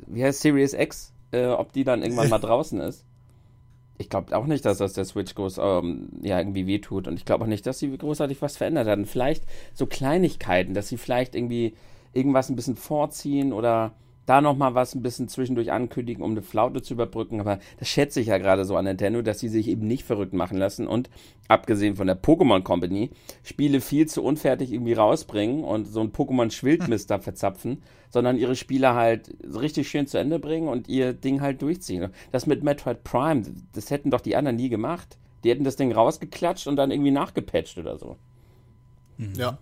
wie heißt Series X, äh, ob die dann irgendwann mal draußen ist. Ich glaube auch nicht, dass das der Switch groß ähm, ja irgendwie wehtut und ich glaube auch nicht, dass sie großartig was verändert haben. Vielleicht so Kleinigkeiten, dass sie vielleicht irgendwie irgendwas ein bisschen vorziehen oder da nochmal was ein bisschen zwischendurch ankündigen, um eine Flaute zu überbrücken. Aber das schätze ich ja gerade so an Nintendo, dass sie sich eben nicht verrückt machen lassen und abgesehen von der Pokémon Company Spiele viel zu unfertig irgendwie rausbringen und so ein Pokémon Schwildmist da verzapfen, sondern ihre Spiele halt richtig schön zu Ende bringen und ihr Ding halt durchziehen. Das mit Metroid Prime, das hätten doch die anderen nie gemacht. Die hätten das Ding rausgeklatscht und dann irgendwie nachgepatcht oder so. Mhm. Ja.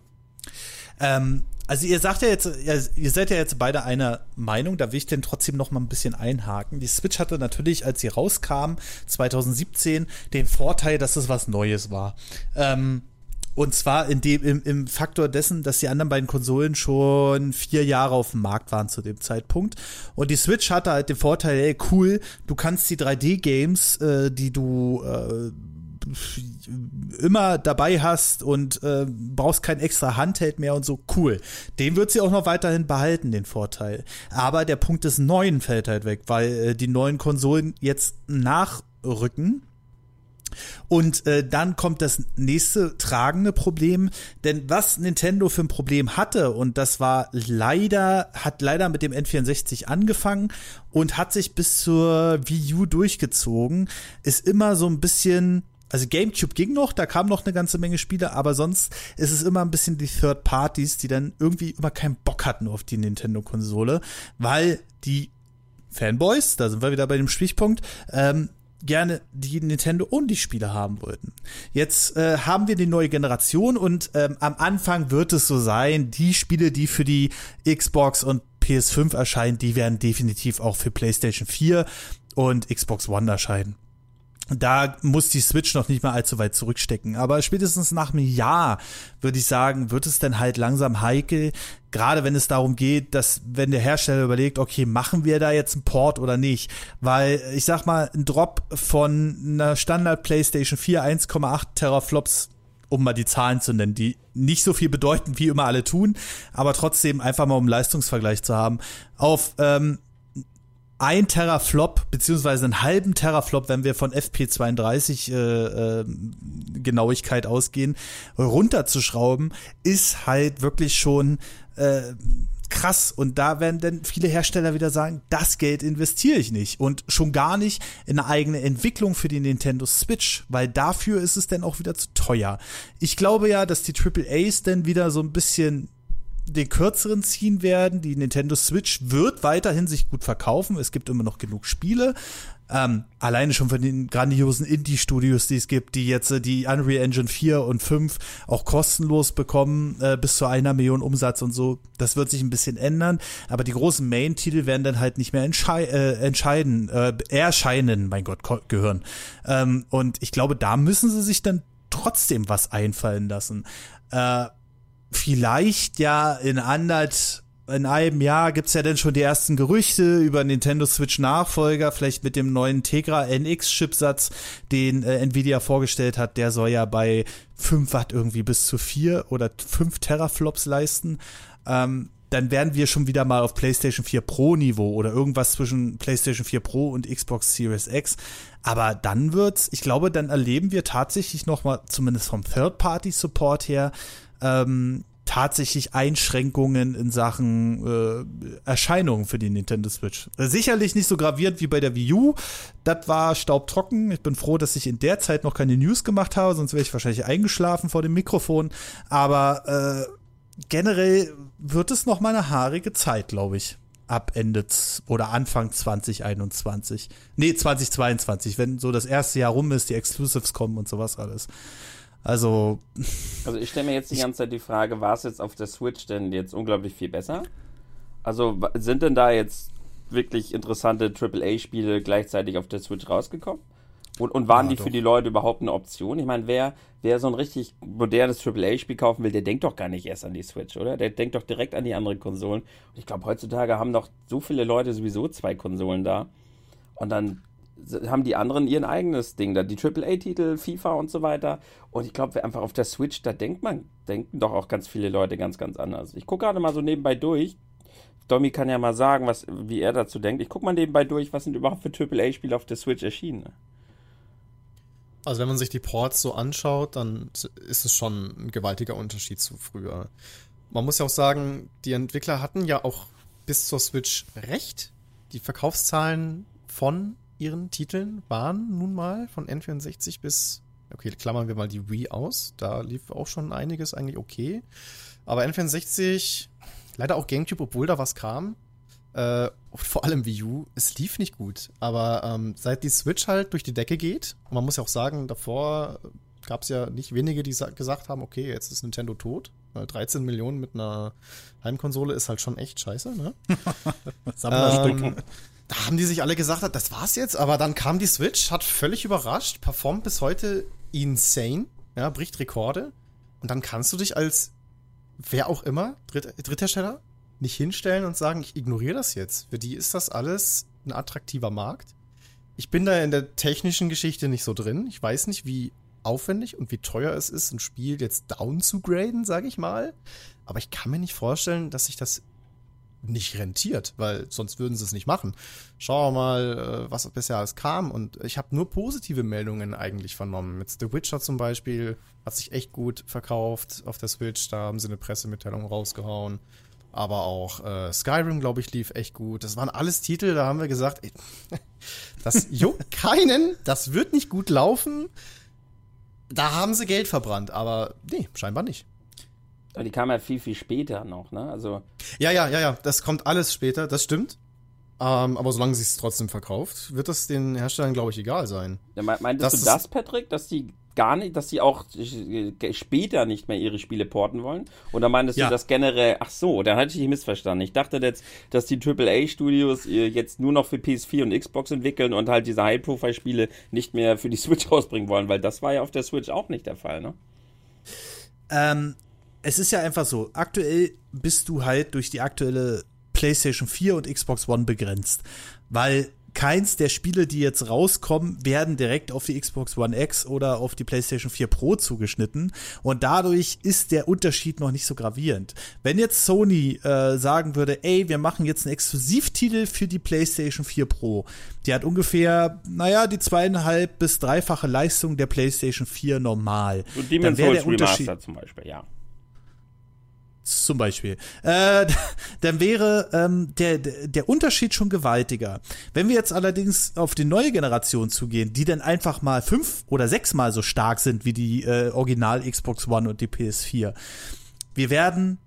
Ähm, also ihr sagt ja jetzt, ihr seid ja jetzt beide einer Meinung, da will ich denn trotzdem noch mal ein bisschen einhaken. Die Switch hatte natürlich, als sie rauskam, 2017, den Vorteil, dass es was Neues war. Ähm, und zwar in dem, im, im Faktor dessen, dass die anderen beiden Konsolen schon vier Jahre auf dem Markt waren zu dem Zeitpunkt. Und die Switch hatte halt den Vorteil, ey, cool, du kannst die 3D-Games, äh, die du äh, immer dabei hast und äh, brauchst kein extra Handheld mehr und so, cool. Den wird sie auch noch weiterhin behalten, den Vorteil. Aber der Punkt des Neuen fällt halt weg, weil äh, die neuen Konsolen jetzt nachrücken. Und äh, dann kommt das nächste tragende Problem, denn was Nintendo für ein Problem hatte, und das war leider, hat leider mit dem N64 angefangen und hat sich bis zur Wii U durchgezogen, ist immer so ein bisschen also GameCube ging noch, da kamen noch eine ganze Menge Spiele, aber sonst ist es immer ein bisschen die Third Parties, die dann irgendwie immer keinen Bock hatten auf die Nintendo-Konsole, weil die Fanboys, da sind wir wieder bei dem Stichpunkt, ähm, gerne die Nintendo und die Spiele haben wollten. Jetzt äh, haben wir die neue Generation und ähm, am Anfang wird es so sein, die Spiele, die für die Xbox und PS5 erscheinen, die werden definitiv auch für PlayStation 4 und Xbox One erscheinen da muss die Switch noch nicht mal allzu weit zurückstecken. Aber spätestens nach einem Jahr, würde ich sagen, wird es dann halt langsam heikel. Gerade wenn es darum geht, dass, wenn der Hersteller überlegt, okay, machen wir da jetzt einen Port oder nicht? Weil, ich sag mal, ein Drop von einer Standard PlayStation 4 1,8 Teraflops um mal die Zahlen zu nennen, die nicht so viel bedeuten, wie immer alle tun, aber trotzdem einfach mal um Leistungsvergleich zu haben, auf ähm, ein Teraflop, beziehungsweise einen halben Teraflop, wenn wir von FP32 äh, äh, Genauigkeit ausgehen, runterzuschrauben, ist halt wirklich schon äh, krass. Und da werden dann viele Hersteller wieder sagen, das Geld investiere ich nicht. Und schon gar nicht in eine eigene Entwicklung für die Nintendo Switch, weil dafür ist es dann auch wieder zu teuer. Ich glaube ja, dass die AAAs dann wieder so ein bisschen den kürzeren ziehen werden. Die Nintendo Switch wird weiterhin sich gut verkaufen. Es gibt immer noch genug Spiele. Ähm, alleine schon von den grandiosen Indie-Studios, die es gibt, die jetzt äh, die Unreal Engine 4 und 5 auch kostenlos bekommen, äh, bis zu einer Million Umsatz und so. Das wird sich ein bisschen ändern, aber die großen Main-Titel werden dann halt nicht mehr entschei äh, entscheiden, äh, erscheinen, mein Gott, gehören. Ähm, und ich glaube, da müssen sie sich dann trotzdem was einfallen lassen. Äh, vielleicht ja in anderth in einem Jahr gibt's ja dann schon die ersten Gerüchte über Nintendo Switch Nachfolger, vielleicht mit dem neuen Tegra NX Chipsatz, den äh, Nvidia vorgestellt hat. Der soll ja bei 5 Watt irgendwie bis zu 4 oder 5 Teraflops leisten. Ähm, dann werden wir schon wieder mal auf PlayStation 4 Pro Niveau oder irgendwas zwischen PlayStation 4 Pro und Xbox Series X. Aber dann wird's, ich glaube, dann erleben wir tatsächlich noch mal, zumindest vom Third-Party-Support her, ähm, tatsächlich Einschränkungen in Sachen äh, Erscheinungen für die Nintendo Switch. Sicherlich nicht so gravierend wie bei der Wii U. Das war staubtrocken. Ich bin froh, dass ich in der Zeit noch keine News gemacht habe, sonst wäre ich wahrscheinlich eingeschlafen vor dem Mikrofon. Aber äh, generell wird es noch mal eine haarige Zeit, glaube ich. Ab Ende oder Anfang 2021. Nee, 2022, wenn so das erste Jahr rum ist, die Exclusives kommen und sowas alles. Also. Also ich stelle mir jetzt die ganze Zeit die Frage, war es jetzt auf der Switch denn jetzt unglaublich viel besser? Also sind denn da jetzt wirklich interessante AAA-Spiele gleichzeitig auf der Switch rausgekommen? Und, und waren ja, die doch. für die Leute überhaupt eine Option? Ich meine, wer, wer so ein richtig modernes AAA-Spiel kaufen will, der denkt doch gar nicht erst an die Switch, oder? Der denkt doch direkt an die anderen Konsolen. Und ich glaube, heutzutage haben doch so viele Leute sowieso zwei Konsolen da. Und dann haben die anderen ihren eigenes Ding da, die AAA-Titel, FIFA und so weiter. Und ich glaube, einfach auf der Switch, da denkt man, denken doch auch ganz viele Leute ganz, ganz anders. Ich gucke gerade mal so nebenbei durch. Domi kann ja mal sagen, was, wie er dazu denkt. Ich gucke mal nebenbei durch, was sind überhaupt für AAA-Spiele auf der Switch erschienen. Also wenn man sich die Ports so anschaut, dann ist es schon ein gewaltiger Unterschied zu früher. Man muss ja auch sagen, die Entwickler hatten ja auch bis zur Switch recht. Die Verkaufszahlen von ihren Titeln waren nun mal von N64 bis, okay, klammern wir mal die Wii aus. Da lief auch schon einiges eigentlich okay. Aber N64, leider auch GameCube, obwohl da was kam. Äh, vor allem Wii U, es lief nicht gut. Aber ähm, seit die Switch halt durch die Decke geht, und man muss ja auch sagen, davor gab es ja nicht wenige, die gesagt haben, okay, jetzt ist Nintendo tot. 13 Millionen mit einer Heimkonsole ist halt schon echt scheiße, ne? Sammlerstück. Ähm, da haben die sich alle gesagt, das war's jetzt, aber dann kam die Switch, hat völlig überrascht, performt bis heute insane, ja, bricht Rekorde. Und dann kannst du dich als wer auch immer, Dritt, Dritthersteller, nicht hinstellen und sagen, ich ignoriere das jetzt. Für die ist das alles ein attraktiver Markt. Ich bin da in der technischen Geschichte nicht so drin. Ich weiß nicht, wie aufwendig und wie teuer es ist, ein Spiel jetzt down zu graden, sage ich mal. Aber ich kann mir nicht vorstellen, dass sich das nicht rentiert, weil sonst würden sie es nicht machen. Schauen wir mal, äh, was bisher alles kam. Und ich habe nur positive Meldungen eigentlich vernommen. Mit The Witcher zum Beispiel hat sich echt gut verkauft auf der Switch. Da haben sie eine Pressemitteilung rausgehauen. Aber auch äh, Skyrim, glaube ich, lief echt gut. Das waren alles Titel, da haben wir gesagt, ey, das juckt keinen, das wird nicht gut laufen. Da haben sie Geld verbrannt, aber nee, scheinbar nicht. Aber die kam ja viel, viel später noch, ne? Also. Ja, ja, ja, ja. Das kommt alles später, das stimmt. Ähm, aber solange sie es trotzdem verkauft, wird das den Herstellern, glaube ich, egal sein. Ja, meintest das du das, Patrick, dass die gar nicht, dass sie auch später nicht mehr ihre Spiele porten wollen? Oder meintest ja. du das generell? Ach so, dann hatte ich dich missverstanden. Ich dachte jetzt, dass die AAA-Studios jetzt nur noch für PS4 und Xbox entwickeln und halt diese High-Profile-Spiele nicht mehr für die Switch rausbringen wollen, weil das war ja auf der Switch auch nicht der Fall, ne? Ähm, es ist ja einfach so, aktuell bist du halt durch die aktuelle PlayStation 4 und Xbox One begrenzt, weil keins der Spiele, die jetzt rauskommen, werden direkt auf die Xbox One X oder auf die PlayStation 4 Pro zugeschnitten. Und dadurch ist der Unterschied noch nicht so gravierend. Wenn jetzt Sony äh, sagen würde, ey, wir machen jetzt einen Exklusivtitel für die PlayStation 4 Pro, die hat ungefähr, naja, die zweieinhalb bis dreifache Leistung der PlayStation 4 normal. Und Demon's Souls Remaster zum Beispiel, ja. Zum Beispiel. Äh, dann wäre ähm, der, der Unterschied schon gewaltiger. Wenn wir jetzt allerdings auf die neue Generation zugehen, die dann einfach mal fünf oder sechsmal so stark sind wie die äh, Original Xbox One und die PS4. Wir werden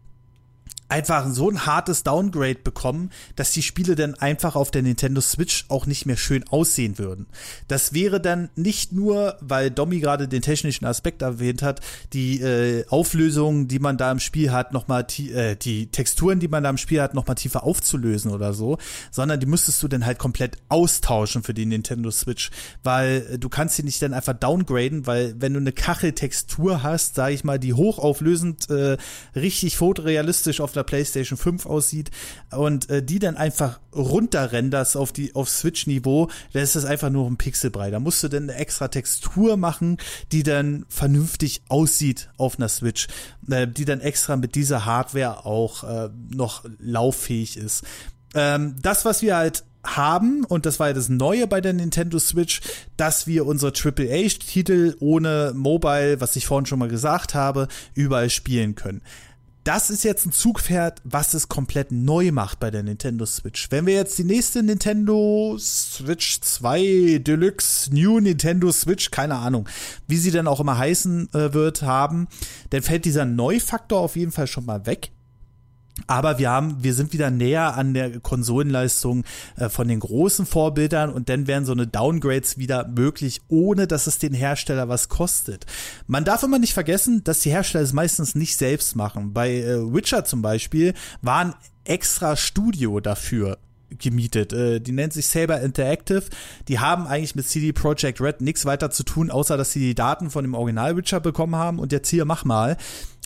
einfach so ein hartes Downgrade bekommen, dass die Spiele dann einfach auf der Nintendo Switch auch nicht mehr schön aussehen würden. Das wäre dann nicht nur, weil Domi gerade den technischen Aspekt erwähnt hat, die äh, Auflösung, die man da im Spiel hat, nochmal äh, die Texturen, die man da im Spiel hat, nochmal tiefer aufzulösen oder so, sondern die müsstest du dann halt komplett austauschen für die Nintendo Switch, weil äh, du kannst sie nicht dann einfach downgraden, weil wenn du eine Kacheltextur hast, sag ich mal, die hochauflösend äh, richtig fotorealistisch auf der PlayStation 5 aussieht und äh, die dann einfach runterrenderst auf die auf Switch Niveau, dann ist das einfach nur ein Pixelbrei. Da musst du dann eine extra Textur machen, die dann vernünftig aussieht auf einer Switch, äh, die dann extra mit dieser Hardware auch äh, noch lauffähig ist. Ähm, das, was wir halt haben, und das war ja das Neue bei der Nintendo Switch, dass wir unsere AAA-Titel ohne Mobile, was ich vorhin schon mal gesagt habe, überall spielen können das ist jetzt ein Zugpferd, was es komplett neu macht bei der Nintendo Switch. Wenn wir jetzt die nächste Nintendo Switch 2 Deluxe New Nintendo Switch, keine Ahnung, wie sie denn auch immer heißen äh, wird, haben, dann fällt dieser Neufaktor auf jeden Fall schon mal weg. Aber wir haben, wir sind wieder näher an der Konsolenleistung äh, von den großen Vorbildern und dann wären so eine Downgrades wieder möglich, ohne dass es den Hersteller was kostet. Man darf immer nicht vergessen, dass die Hersteller es meistens nicht selbst machen. Bei äh, Witcher zum Beispiel waren extra Studio dafür gemietet. Äh, die nennt sich Saber Interactive. Die haben eigentlich mit CD Projekt Red nichts weiter zu tun, außer dass sie die Daten von dem Original Witcher bekommen haben und jetzt hier mach mal.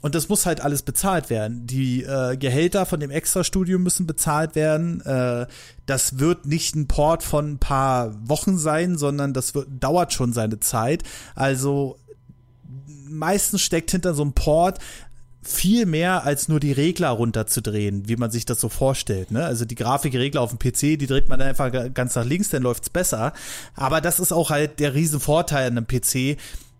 Und das muss halt alles bezahlt werden. Die äh, Gehälter von dem Extra-Studio müssen bezahlt werden. Äh, das wird nicht ein Port von ein paar Wochen sein, sondern das wird, dauert schon seine Zeit. Also meistens steckt hinter so einem Port viel mehr als nur die Regler runterzudrehen, wie man sich das so vorstellt. Ne? Also die Grafikregler auf dem PC, die dreht man einfach ganz nach links, dann läuft's besser. Aber das ist auch halt der riesen Vorteil an einem PC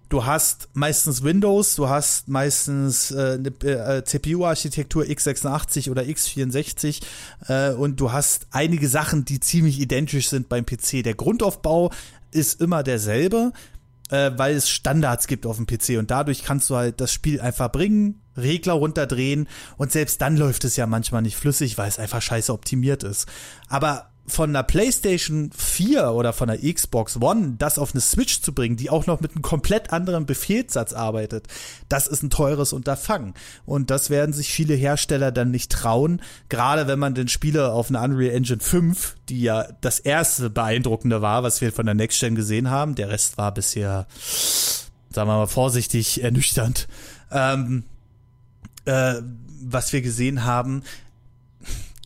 du hast meistens Windows, du hast meistens äh, eine äh, CPU-Architektur x86 oder x64 äh, und du hast einige Sachen, die ziemlich identisch sind beim PC. Der Grundaufbau ist immer derselbe, äh, weil es Standards gibt auf dem PC und dadurch kannst du halt das Spiel einfach bringen, Regler runterdrehen und selbst dann läuft es ja manchmal nicht flüssig, weil es einfach scheiße optimiert ist. Aber von einer PlayStation 4 oder von einer Xbox One das auf eine Switch zu bringen, die auch noch mit einem komplett anderen Befehlssatz arbeitet, das ist ein teures Unterfangen. Und das werden sich viele Hersteller dann nicht trauen, gerade wenn man den Spieler auf einer Unreal Engine 5, die ja das erste beeindruckende war, was wir von der Next Gen gesehen haben, der Rest war bisher, sagen wir mal vorsichtig, ernüchternd, ähm, äh, was wir gesehen haben,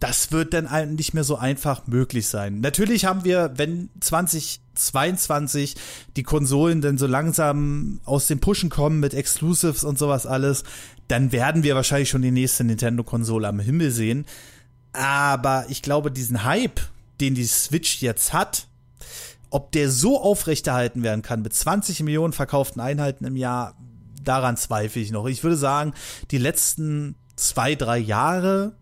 das wird dann nicht mehr so einfach möglich sein. Natürlich haben wir, wenn 2022 die Konsolen dann so langsam aus dem Pushen kommen mit Exclusives und sowas alles, dann werden wir wahrscheinlich schon die nächste Nintendo-Konsole am Himmel sehen. Aber ich glaube, diesen Hype, den die Switch jetzt hat, ob der so aufrechterhalten werden kann mit 20 Millionen verkauften Einheiten im Jahr, daran zweifle ich noch. Ich würde sagen, die letzten zwei, drei Jahre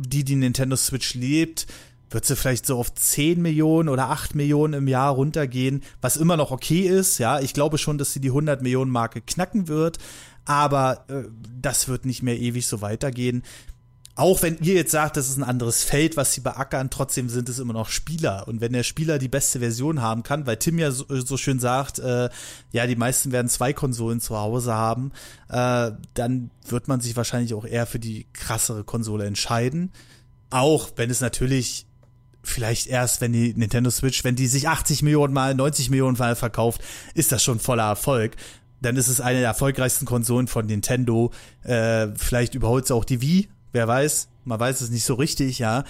die die Nintendo Switch lebt, wird sie vielleicht so auf 10 Millionen oder 8 Millionen im Jahr runtergehen, was immer noch okay ist. Ja, ich glaube schon, dass sie die 100 Millionen Marke knacken wird, aber äh, das wird nicht mehr ewig so weitergehen auch wenn ihr jetzt sagt, das ist ein anderes Feld, was sie beackern, trotzdem sind es immer noch Spieler. Und wenn der Spieler die beste Version haben kann, weil Tim ja so, so schön sagt, äh, ja, die meisten werden zwei Konsolen zu Hause haben, äh, dann wird man sich wahrscheinlich auch eher für die krassere Konsole entscheiden. Auch wenn es natürlich vielleicht erst, wenn die Nintendo Switch, wenn die sich 80 Millionen mal, 90 Millionen mal verkauft, ist das schon voller Erfolg. Dann ist es eine der erfolgreichsten Konsolen von Nintendo. Äh, vielleicht überholt es auch die Wii, Wer weiß, man weiß es nicht so richtig, ja.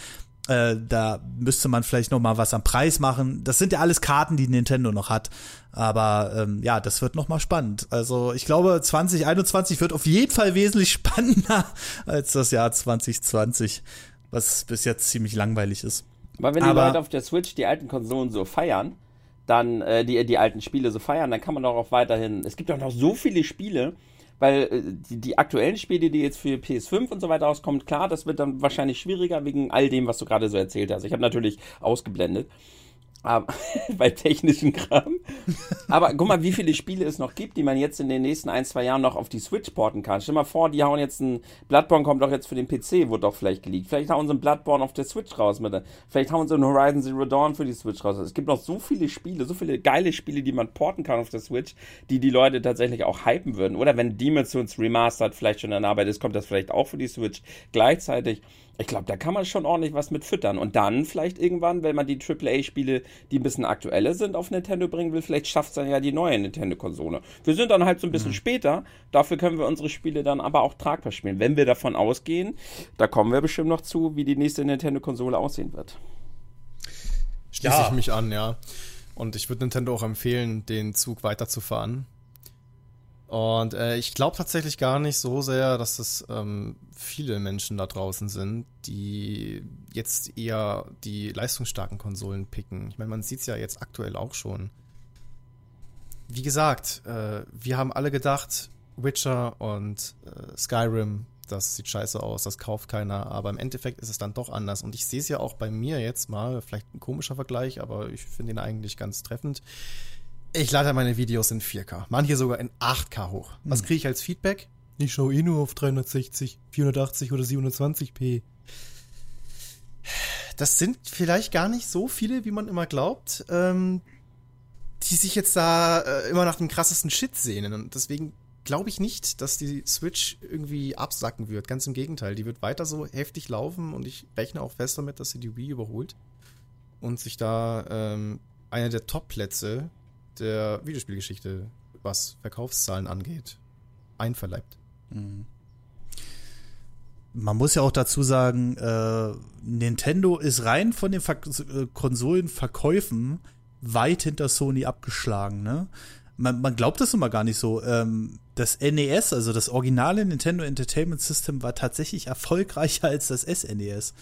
Äh, da müsste man vielleicht noch mal was am Preis machen. Das sind ja alles Karten, die Nintendo noch hat. Aber ähm, ja, das wird noch mal spannend. Also ich glaube, 2021 wird auf jeden Fall wesentlich spannender als das Jahr 2020, was bis jetzt ziemlich langweilig ist. Aber wenn die Leute auf der Switch die alten Konsolen so feiern, dann äh, die, die alten Spiele so feiern, dann kann man doch auch weiterhin. Es gibt doch noch so viele Spiele, weil äh, die, die aktuellen Spiele, die jetzt für PS5 und so weiter rauskommen, klar, das wird dann wahrscheinlich schwieriger wegen all dem, was du gerade so erzählt hast. Ich habe natürlich ausgeblendet. Aber, bei technischen Kram. Aber guck mal, wie viele Spiele es noch gibt, die man jetzt in den nächsten ein, zwei Jahren noch auf die Switch porten kann. Stell mal vor, die hauen jetzt ein Bloodborne kommt doch jetzt für den PC, wurde doch vielleicht geleakt. Vielleicht hauen sie ein Bloodborne auf der Switch raus. Mit, vielleicht hauen sie ein Horizon Zero Dawn für die Switch raus. Es gibt noch so viele Spiele, so viele geile Spiele, die man porten kann auf der Switch, die die Leute tatsächlich auch hypen würden. Oder wenn Demon's Souls Remastered vielleicht schon in Arbeit ist, kommt das vielleicht auch für die Switch gleichzeitig. Ich glaube, da kann man schon ordentlich was mit füttern. Und dann vielleicht irgendwann, wenn man die AAA-Spiele, die ein bisschen aktueller sind, auf Nintendo bringen will, vielleicht schafft es dann ja die neue Nintendo-Konsole. Wir sind dann halt so ein bisschen mhm. später. Dafür können wir unsere Spiele dann aber auch tragbar spielen. Wenn wir davon ausgehen, da kommen wir bestimmt noch zu, wie die nächste Nintendo-Konsole aussehen wird. Schließe ja. ich mich an, ja. Und ich würde Nintendo auch empfehlen, den Zug weiterzufahren. Und äh, ich glaube tatsächlich gar nicht so sehr, dass es ähm, viele Menschen da draußen sind, die jetzt eher die leistungsstarken Konsolen picken. Ich meine, man sieht es ja jetzt aktuell auch schon. Wie gesagt, äh, wir haben alle gedacht, Witcher und äh, Skyrim, das sieht scheiße aus, das kauft keiner, aber im Endeffekt ist es dann doch anders. Und ich sehe es ja auch bei mir jetzt mal, vielleicht ein komischer Vergleich, aber ich finde ihn eigentlich ganz treffend. Ich lade meine Videos in 4K, manche sogar in 8K hoch. Was hm. kriege ich als Feedback? Ich schaue eh nur auf 360, 480 oder 720p. Das sind vielleicht gar nicht so viele, wie man immer glaubt, ähm, die sich jetzt da äh, immer nach dem krassesten Shit sehnen. Und deswegen glaube ich nicht, dass die Switch irgendwie absacken wird. Ganz im Gegenteil, die wird weiter so heftig laufen und ich rechne auch fest damit, dass sie die Wii überholt und sich da ähm, einer der Top-Plätze der Videospielgeschichte, was Verkaufszahlen angeht, einverleibt. Mhm. Man muss ja auch dazu sagen, äh, Nintendo ist rein von den Ver äh, Konsolenverkäufen weit hinter Sony abgeschlagen. Ne? Man, man glaubt das immer gar nicht so. Ähm, das NES, also das originale Nintendo Entertainment System, war tatsächlich erfolgreicher als das SNES.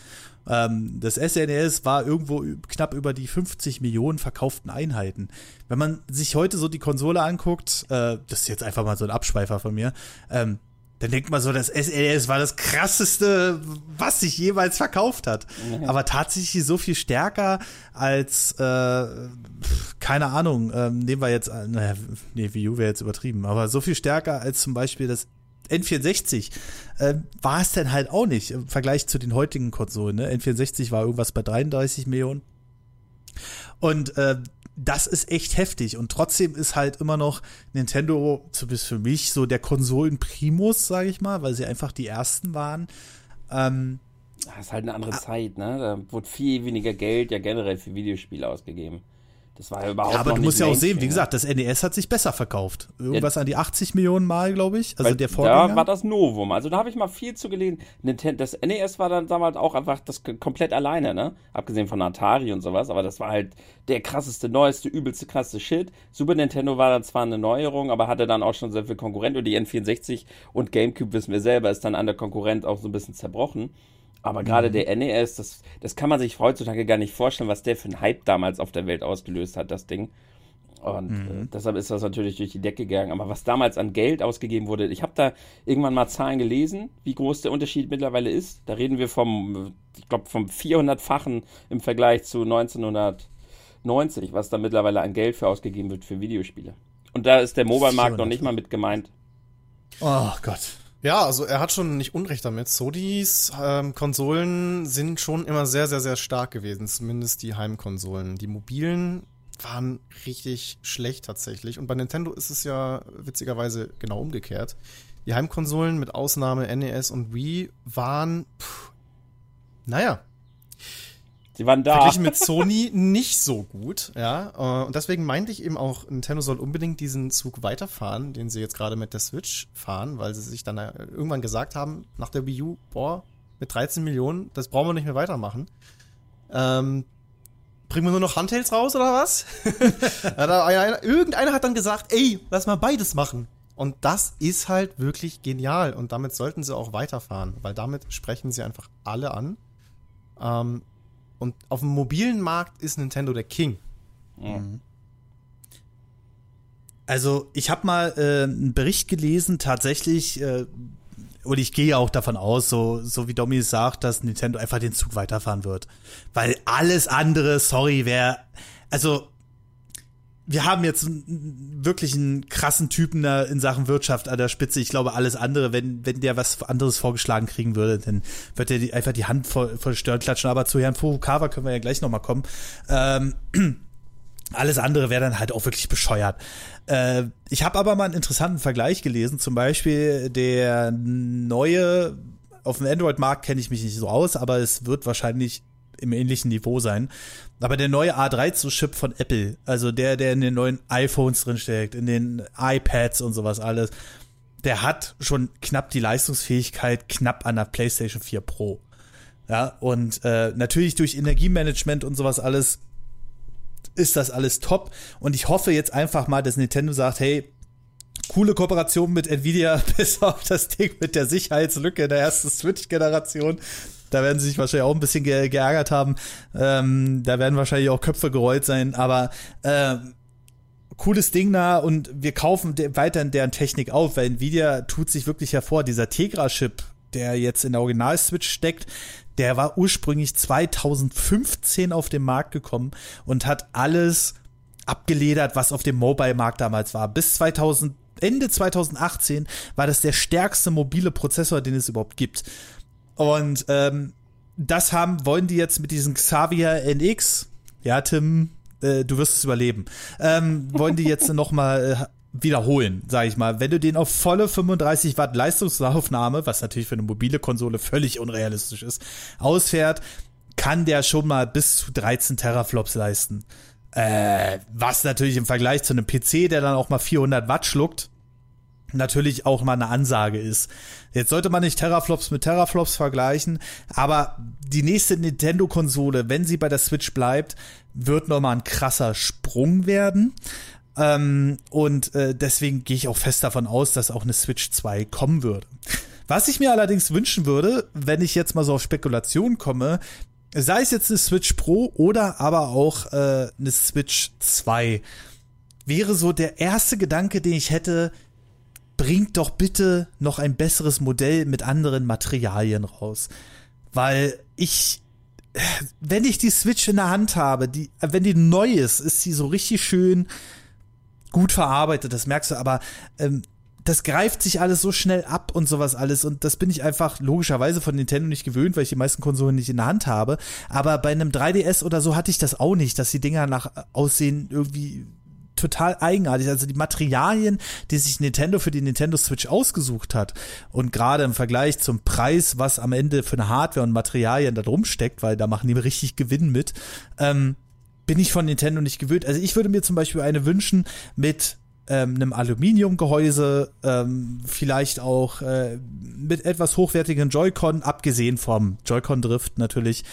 Ähm, das SNES war irgendwo knapp über die 50 Millionen verkauften Einheiten. Wenn man sich heute so die Konsole anguckt, äh, das ist jetzt einfach mal so ein Abschweifer von mir, ähm, dann denkt man so, das SNES war das krasseste, was sich jemals verkauft hat. Mhm. Aber tatsächlich so viel stärker als, äh, keine Ahnung, ähm, nehmen wir jetzt, äh, naja, nee, Wii U wäre jetzt übertrieben, aber so viel stärker als zum Beispiel das N64 äh, war es denn halt auch nicht im Vergleich zu den heutigen Konsolen. Ne? N64 war irgendwas bei 33 Millionen. Und äh, das ist echt heftig. Und trotzdem ist halt immer noch Nintendo, zumindest für mich, so der Konsolen-Primus, sage ich mal, weil sie einfach die ersten waren. Ähm, das ist halt eine andere Zeit, ne? Da wurde viel weniger Geld ja generell für Videospiele ausgegeben. Das war ja überhaupt ja, aber du musst ja auch sehen, wie gesagt, das NES hat sich besser verkauft. Irgendwas ja. an die 80 Millionen Mal, glaube ich. Also Weil der Vorgänger. Da war das Novum. Also da habe ich mal viel zu gelesen. Das NES war dann damals auch einfach das komplett alleine, ne? Abgesehen von Atari und sowas. Aber das war halt der krasseste, neueste, übelste, krasseste Shit. Super Nintendo war dann zwar eine Neuerung, aber hatte dann auch schon sehr viel Konkurrent. Und die N64 und GameCube, wissen wir selber, ist dann an der Konkurrent auch so ein bisschen zerbrochen. Aber gerade mhm. der NES, das, das kann man sich heutzutage gar nicht vorstellen, was der für einen Hype damals auf der Welt ausgelöst hat, das Ding. Und mhm. äh, deshalb ist das natürlich durch die Decke gegangen. Aber was damals an Geld ausgegeben wurde, ich habe da irgendwann mal Zahlen gelesen, wie groß der Unterschied mittlerweile ist. Da reden wir vom, ich glaube, vom 400-fachen im Vergleich zu 1990, was da mittlerweile an Geld für ausgegeben wird für Videospiele. Und da ist der Mobile-Markt noch nicht mal mit gemeint. Oh Gott. Ja, also er hat schon nicht Unrecht damit. Sonys ähm, Konsolen sind schon immer sehr, sehr, sehr stark gewesen, zumindest die Heimkonsolen. Die mobilen waren richtig schlecht tatsächlich. Und bei Nintendo ist es ja witzigerweise genau umgekehrt. Die Heimkonsolen mit Ausnahme NES und Wii waren, pff, naja, Sie waren da. Verglichen mit Sony nicht so gut, ja. Äh, und deswegen meinte ich eben auch, Nintendo soll unbedingt diesen Zug weiterfahren, den sie jetzt gerade mit der Switch fahren, weil sie sich dann äh, irgendwann gesagt haben, nach der Wii U, boah, mit 13 Millionen, das brauchen wir nicht mehr weitermachen. Ähm, bringen wir nur noch Handhelds raus oder was? einer, irgendeiner hat dann gesagt, ey, lass mal beides machen. Und das ist halt wirklich genial. Und damit sollten sie auch weiterfahren, weil damit sprechen sie einfach alle an. Ähm, und auf dem mobilen Markt ist Nintendo der King. Mhm. Also ich habe mal äh, einen Bericht gelesen, tatsächlich, äh, und ich gehe auch davon aus, so, so wie Domi es sagt, dass Nintendo einfach den Zug weiterfahren wird. Weil alles andere, sorry, wer, also wir haben jetzt wirklich einen krassen Typen da in Sachen Wirtschaft an der Spitze. Ich glaube, alles andere, wenn, wenn der was anderes vorgeschlagen kriegen würde, dann wird er die, einfach die Hand voll, voll Stirn klatschen. Aber zu Herrn Furukawa können wir ja gleich nochmal kommen. Ähm, alles andere wäre dann halt auch wirklich bescheuert. Äh, ich habe aber mal einen interessanten Vergleich gelesen. Zum Beispiel der neue, auf dem Android-Markt kenne ich mich nicht so aus, aber es wird wahrscheinlich im ähnlichen Niveau sein. Aber der neue A13-Chip von Apple, also der, der in den neuen iPhones drinsteckt, in den iPads und sowas alles, der hat schon knapp die Leistungsfähigkeit knapp an der PlayStation 4 Pro. Ja, und äh, natürlich durch Energiemanagement und sowas alles ist das alles top. Und ich hoffe jetzt einfach mal, dass Nintendo sagt, hey, coole Kooperation mit Nvidia, bis auf das Ding mit der Sicherheitslücke der ersten Switch-Generation. Da werden sie sich wahrscheinlich auch ein bisschen ge geärgert haben. Ähm, da werden wahrscheinlich auch Köpfe gerollt sein, aber äh, cooles Ding da und wir kaufen weiterhin deren Technik auf, weil Nvidia tut sich wirklich hervor. Dieser Tegra-Chip, der jetzt in der Original-Switch steckt, der war ursprünglich 2015 auf den Markt gekommen und hat alles abgeledert, was auf dem Mobile-Markt damals war. Bis 2000, Ende 2018 war das der stärkste mobile Prozessor, den es überhaupt gibt. Und ähm, das haben, wollen die jetzt mit diesem Xavier NX, ja, Tim, äh, du wirst es überleben, ähm, wollen die jetzt nochmal äh, wiederholen, sage ich mal. Wenn du den auf volle 35 Watt Leistungsaufnahme, was natürlich für eine mobile Konsole völlig unrealistisch ist, ausfährt, kann der schon mal bis zu 13 Teraflops leisten. Äh, was natürlich im Vergleich zu einem PC, der dann auch mal 400 Watt schluckt, natürlich auch mal eine Ansage ist. Jetzt sollte man nicht Teraflops mit Teraflops vergleichen, aber die nächste Nintendo-Konsole, wenn sie bei der Switch bleibt, wird nochmal ein krasser Sprung werden. Ähm, und äh, deswegen gehe ich auch fest davon aus, dass auch eine Switch 2 kommen würde. Was ich mir allerdings wünschen würde, wenn ich jetzt mal so auf Spekulation komme, sei es jetzt eine Switch Pro oder aber auch äh, eine Switch 2, wäre so der erste Gedanke, den ich hätte, bringt doch bitte noch ein besseres Modell mit anderen Materialien raus. Weil ich, wenn ich die Switch in der Hand habe, die, wenn die neu ist, ist sie so richtig schön gut verarbeitet, das merkst du, aber ähm, das greift sich alles so schnell ab und sowas alles und das bin ich einfach logischerweise von Nintendo nicht gewöhnt, weil ich die meisten Konsolen nicht in der Hand habe. Aber bei einem 3DS oder so hatte ich das auch nicht, dass die Dinger nach Aussehen irgendwie total eigenartig. Also die Materialien, die sich Nintendo für die Nintendo Switch ausgesucht hat und gerade im Vergleich zum Preis, was am Ende für eine Hardware und Materialien da drum steckt, weil da machen die richtig Gewinn mit, ähm, bin ich von Nintendo nicht gewöhnt. Also ich würde mir zum Beispiel eine wünschen mit ähm, einem Aluminiumgehäuse, ähm, vielleicht auch äh, mit etwas hochwertigen Joy-Con, abgesehen vom Joy-Con-Drift natürlich,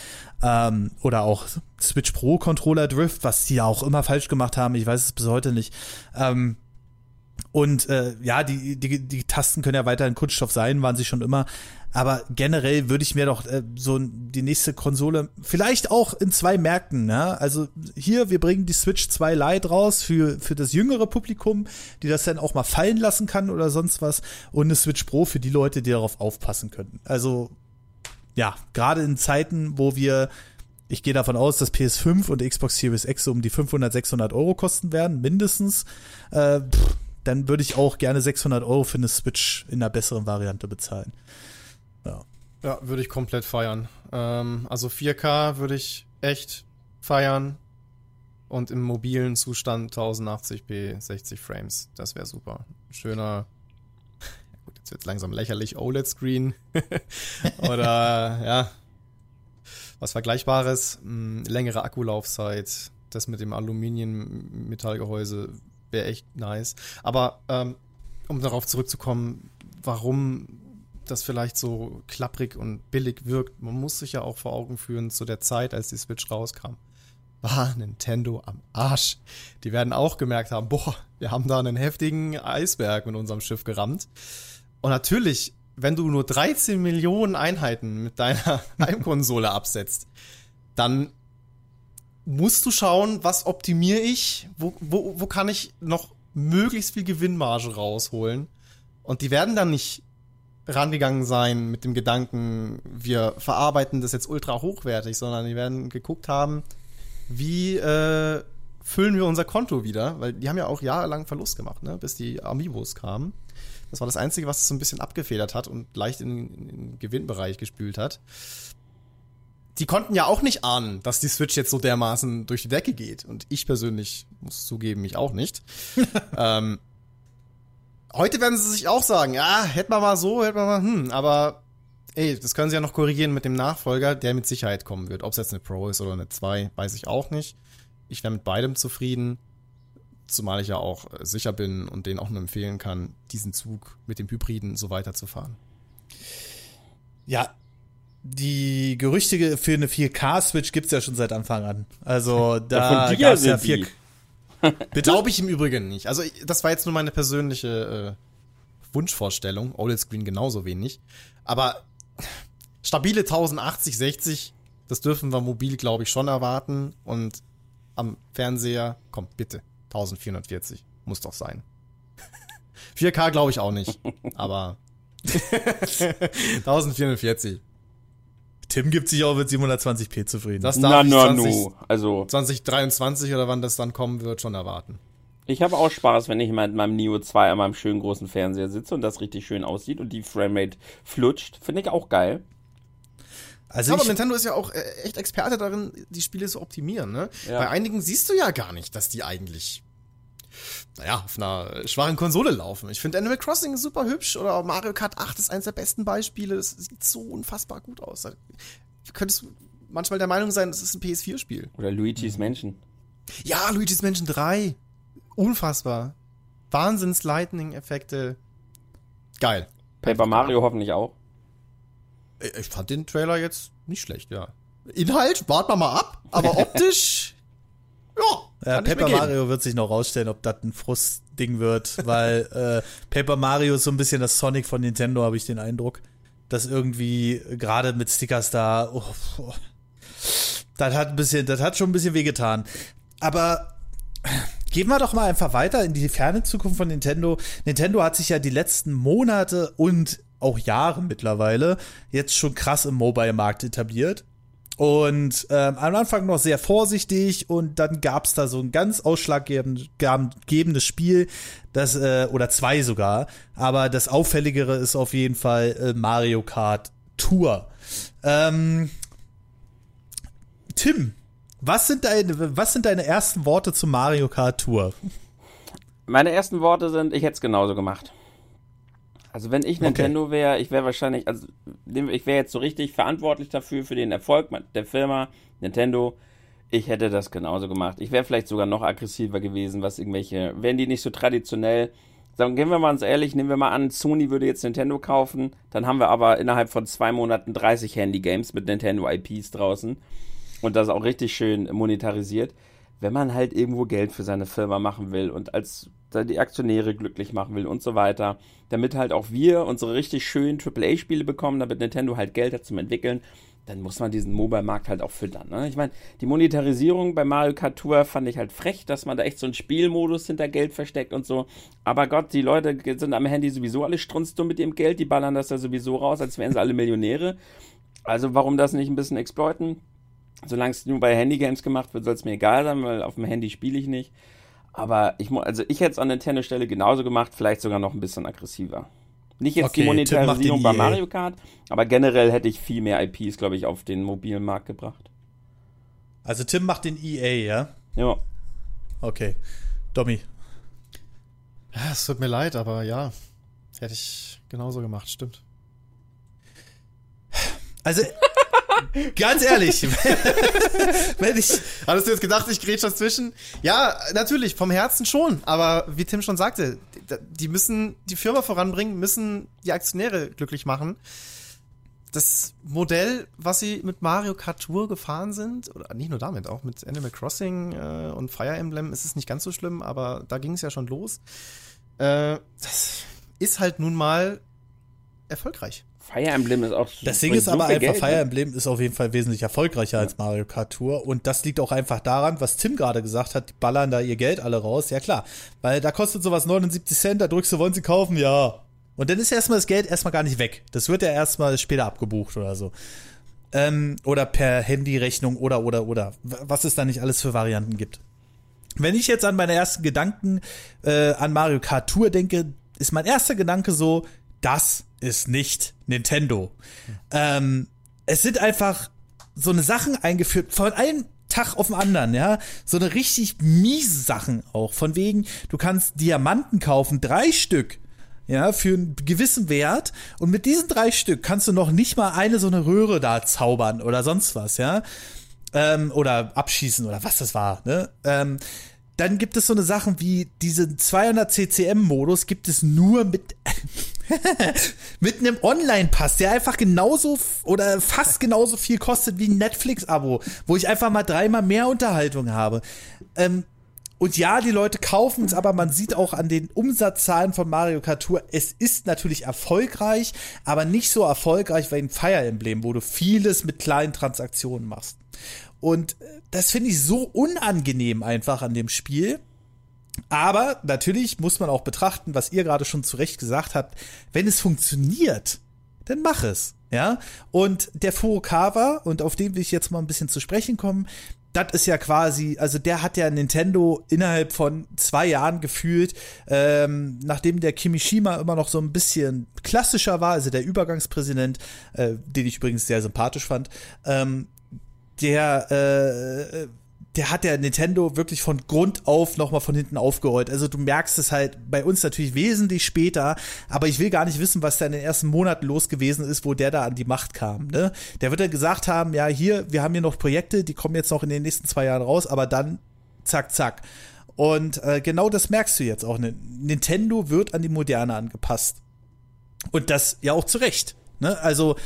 ähm, oder auch Switch Pro Controller Drift, was die ja auch immer falsch gemacht haben, ich weiß es bis heute nicht. Ähm, und äh, ja, die, die, die Tasten können ja weiterhin Kunststoff sein, waren sie schon immer. Aber generell würde ich mir doch äh, so die nächste Konsole, vielleicht auch in zwei Märkten, ne? Also hier, wir bringen die Switch 2 Lite raus für, für das jüngere Publikum, die das dann auch mal fallen lassen kann oder sonst was. Und eine Switch Pro für die Leute, die darauf aufpassen könnten. Also, ja, gerade in Zeiten, wo wir ich gehe davon aus, dass PS5 und Xbox Series X um die 500, 600 Euro kosten werden, mindestens. Äh, pff, dann würde ich auch gerne 600 Euro für eine Switch in einer besseren Variante bezahlen. Ja. Ja, würde ich komplett feiern. Ähm, also 4K würde ich echt feiern. Und im mobilen Zustand 1080p 60 Frames. Das wäre super. Schöner, gut, jetzt langsam lächerlich, OLED-Screen. Oder ja, was Vergleichbares. Hm, längere Akkulaufzeit. Das mit dem Aluminium-Metallgehäuse wäre echt nice. Aber ähm, um darauf zurückzukommen, warum das vielleicht so klapprig und billig wirkt, man muss sich ja auch vor Augen führen, zu der Zeit, als die Switch rauskam, war Nintendo am Arsch. Die werden auch gemerkt haben, boah, wir haben da einen heftigen Eisberg mit unserem Schiff gerammt. Und natürlich, wenn du nur 13 Millionen Einheiten mit deiner Heimkonsole absetzt, dann musst du schauen, was optimiere ich, wo, wo, wo kann ich noch möglichst viel Gewinnmarge rausholen. Und die werden dann nicht rangegangen sein mit dem Gedanken, wir verarbeiten das jetzt ultra hochwertig, sondern die werden geguckt haben, wie äh, füllen wir unser Konto wieder, weil die haben ja auch jahrelang Verlust gemacht, ne, bis die Amiibos kamen. Das war das Einzige, was es so ein bisschen abgefedert hat und leicht in, in den Gewinnbereich gespült hat. Die konnten ja auch nicht ahnen, dass die Switch jetzt so dermaßen durch die Decke geht. Und ich persönlich muss zugeben, mich auch nicht. ähm, heute werden sie sich auch sagen, ja, hätten wir mal so, hätten wir mal, hm, aber ey, das können sie ja noch korrigieren mit dem Nachfolger, der mit Sicherheit kommen wird. Ob es jetzt eine Pro ist oder eine 2, weiß ich auch nicht. Ich wäre mit beidem zufrieden, zumal ich ja auch äh, sicher bin und denen auch nur empfehlen kann, diesen Zug mit dem Hybriden so weiterzufahren. Ja, die Gerüchte für eine 4K-Switch gibt's ja schon seit Anfang an. Also da ja, gab's ja 4 Glaube ich im Übrigen nicht. Also das war jetzt nur meine persönliche äh, Wunschvorstellung. OLED-Screen genauso wenig. Aber stabile 1080, 60, das dürfen wir mobil, glaube ich, schon erwarten. Und am Fernseher, komm, bitte, 1440. Muss doch sein. 4K glaube ich auch nicht. Aber 1440. Tim gibt sich auch mit 720p zufrieden. Das Na, darf ich na, 20, nu. Also, 2023 oder wann das dann kommen wird, schon erwarten. ich habe auch Spaß, wenn ich mit meinem Neo 2 an meinem schönen großen Fernseher sitze und das richtig schön aussieht und die Framerate flutscht. Finde ich auch geil. Also Ja, aber ich, Nintendo ist ja auch äh, echt Experte darin, die Spiele zu optimieren. Ne? Ja. Bei einigen siehst du ja gar nicht, dass die eigentlich, naja, auf einer schwachen Konsole laufen. Ich finde Animal Crossing super hübsch oder Mario Kart 8 ist eines der besten Beispiele. Das sieht so unfassbar gut aus. Da könntest du manchmal der Meinung sein, das ist ein PS4-Spiel. Oder Luigi's Mansion. Ja, Luigi's Mansion 3. Unfassbar. Wahnsinns-Lightning-Effekte. Geil. Paper Mario hoffentlich auch. Ich ich fand den Trailer jetzt nicht schlecht, ja. Inhalt, warten wir mal ab, aber optisch, ja. ja, Paper. Mario wird sich noch rausstellen, ob das ein Frustding wird, weil äh, Paper Mario ist so ein bisschen das Sonic von Nintendo, habe ich den Eindruck. Dass irgendwie gerade mit Stickers da, oh, oh, das hat ein bisschen, das hat schon ein bisschen wehgetan. Aber gehen wir doch mal einfach weiter in die ferne Zukunft von Nintendo. Nintendo hat sich ja die letzten Monate und auch Jahre mittlerweile jetzt schon krass im Mobile-Markt etabliert. Und ähm, am Anfang noch sehr vorsichtig und dann gab's da so ein ganz ausschlaggebendes Spiel, das, äh, oder zwei sogar, aber das Auffälligere ist auf jeden Fall äh, Mario Kart Tour. Ähm, Tim, was sind deine, was sind deine ersten Worte zu Mario Kart Tour? Meine ersten Worte sind, ich hätte es genauso gemacht. Also wenn ich Nintendo wäre, ich wäre wahrscheinlich, also ich wäre jetzt so richtig verantwortlich dafür, für den Erfolg der Firma, Nintendo. Ich hätte das genauso gemacht. Ich wäre vielleicht sogar noch aggressiver gewesen, was irgendwelche, wären die nicht so traditionell. Sagen, gehen wir mal uns ehrlich, nehmen wir mal an, Sony würde jetzt Nintendo kaufen, dann haben wir aber innerhalb von zwei Monaten 30 Handy-Games mit Nintendo IPs draußen und das auch richtig schön monetarisiert. Wenn man halt irgendwo Geld für seine Firma machen will und als die Aktionäre glücklich machen will und so weiter, damit halt auch wir unsere richtig schönen AAA-Spiele bekommen, damit Nintendo halt Geld hat zum Entwickeln, dann muss man diesen Mobile-Markt halt auch füttern. Ne? Ich meine, die Monetarisierung bei Mario Kart Tour fand ich halt frech, dass man da echt so einen Spielmodus hinter Geld versteckt und so. Aber Gott, die Leute sind am Handy sowieso alle strunzdumm mit ihrem Geld, die ballern das da sowieso raus, als wären sie alle Millionäre. Also warum das nicht ein bisschen exploiten? Solange es nur bei Handygames gemacht wird, soll es mir egal sein, weil auf dem Handy spiele ich nicht. Aber ich, also ich hätte es an Nintendo Stelle genauso gemacht, vielleicht sogar noch ein bisschen aggressiver. Nicht jetzt Okay, die Monetarisierung bei. Mario Kart, aber generell hätte ich viel mehr IPs, glaube ich, auf den mobilen Markt gebracht. Also Tim macht den EA, ja? Ja. Okay. Domi. Ja, es tut mir leid, aber ja, hätte ich genauso gemacht, stimmt. Also, ganz ehrlich, wenn ich, Hattest du jetzt gedacht, ich grätsch dazwischen? Ja, natürlich, vom Herzen schon. Aber wie Tim schon sagte, die- müssen die Firma voranbringen, müssen die Aktionäre glücklich machen. Das Modell, was sie mit Mario Kart Tour gefahren sind, oder nicht nur damit, auch mit Animal Crossing äh, und Fire Emblem ist es nicht ganz so schlimm, aber da ging es ja schon los. Äh, das ist halt nun mal erfolgreich. Fire Emblem ist auch Das Ding ist aber einfach, Geld, Fire ne? Emblem ist auf jeden Fall wesentlich erfolgreicher ja. als Mario Kart Tour. Und das liegt auch einfach daran, was Tim gerade gesagt hat, die ballern da ihr Geld alle raus. Ja klar, weil da kostet sowas 79 Cent, da drückst du, wollen sie kaufen? Ja. Und dann ist erstmal das Geld erstmal gar nicht weg. Das wird ja erstmal später abgebucht oder so. Ähm, oder per Handyrechnung oder, oder, oder. Was es da nicht alles für Varianten gibt. Wenn ich jetzt an meine ersten Gedanken äh, an Mario Kart Tour denke, ist mein erster Gedanke so, das ist nicht Nintendo. Ähm, es sind einfach so eine Sachen eingeführt, von einem Tag auf den anderen, ja. So eine richtig miese Sachen auch. Von wegen, du kannst Diamanten kaufen, drei Stück, ja, für einen gewissen Wert. Und mit diesen drei Stück kannst du noch nicht mal eine so eine Röhre da zaubern oder sonst was, ja. Ähm, oder abschießen oder was das war, ne? Ähm, dann gibt es so eine Sachen wie diese 200 CCM-Modus gibt es nur mit mit einem Online-Pass, der einfach genauso oder fast genauso viel kostet wie ein Netflix-Abo, wo ich einfach mal dreimal mehr Unterhaltung habe. Ähm, und ja, die Leute kaufen es, aber man sieht auch an den Umsatzzahlen von Mario Kart Tour, es ist natürlich erfolgreich, aber nicht so erfolgreich wie ein Fire Emblem, wo du vieles mit kleinen Transaktionen machst. Und das finde ich so unangenehm einfach an dem Spiel. Aber natürlich muss man auch betrachten, was ihr gerade schon zu Recht gesagt habt, wenn es funktioniert, dann mach es. Ja, und der Furukawa, und auf den will ich jetzt mal ein bisschen zu sprechen kommen, das ist ja quasi, also der hat ja Nintendo innerhalb von zwei Jahren gefühlt, ähm, nachdem der Kimishima immer noch so ein bisschen klassischer war, also der Übergangspräsident, äh, den ich übrigens sehr sympathisch fand, ähm, der äh, der hat der Nintendo wirklich von Grund auf nochmal von hinten aufgerollt. Also du merkst es halt bei uns natürlich wesentlich später, aber ich will gar nicht wissen, was da in den ersten Monaten los gewesen ist, wo der da an die Macht kam. Ne? Der wird dann gesagt haben, ja hier, wir haben hier noch Projekte, die kommen jetzt noch in den nächsten zwei Jahren raus, aber dann zack, zack. Und äh, genau das merkst du jetzt auch. Ne? Nintendo wird an die Moderne angepasst. Und das ja auch zu Recht. Ne? Also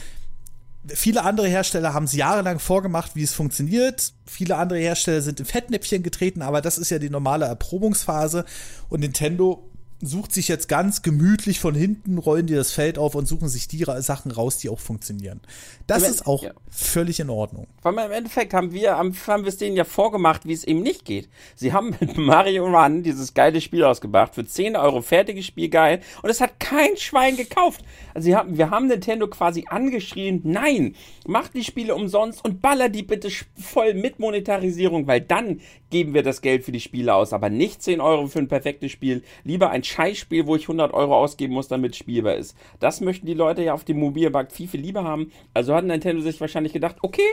viele andere Hersteller haben es jahrelang vorgemacht, wie es funktioniert. Viele andere Hersteller sind in Fettnäpfchen getreten, aber das ist ja die normale Erprobungsphase. Und Nintendo sucht sich jetzt ganz gemütlich von hinten, rollen die das Feld auf und suchen sich die Sachen raus, die auch funktionieren. Das ist auch ja. völlig in Ordnung. Weil im Endeffekt haben wir, haben wir es denen ja vorgemacht, wie es eben nicht geht. Sie haben mit Mario Run dieses geile Spiel ausgebracht, für 10 Euro fertiges Spiel, geil, und es hat kein Schwein gekauft. Also haben, wir haben Nintendo quasi angeschrien, nein, macht die Spiele umsonst und baller die bitte voll mit Monetarisierung, weil dann geben wir das Geld für die Spiele aus, aber nicht 10 Euro für ein perfektes Spiel, lieber ein Scheißspiel, wo ich 100 Euro ausgeben muss, damit es spielbar ist. Das möchten die Leute ja auf dem Mobilmarkt viel, viel lieber haben. Also hat Nintendo sich wahrscheinlich gedacht, okay,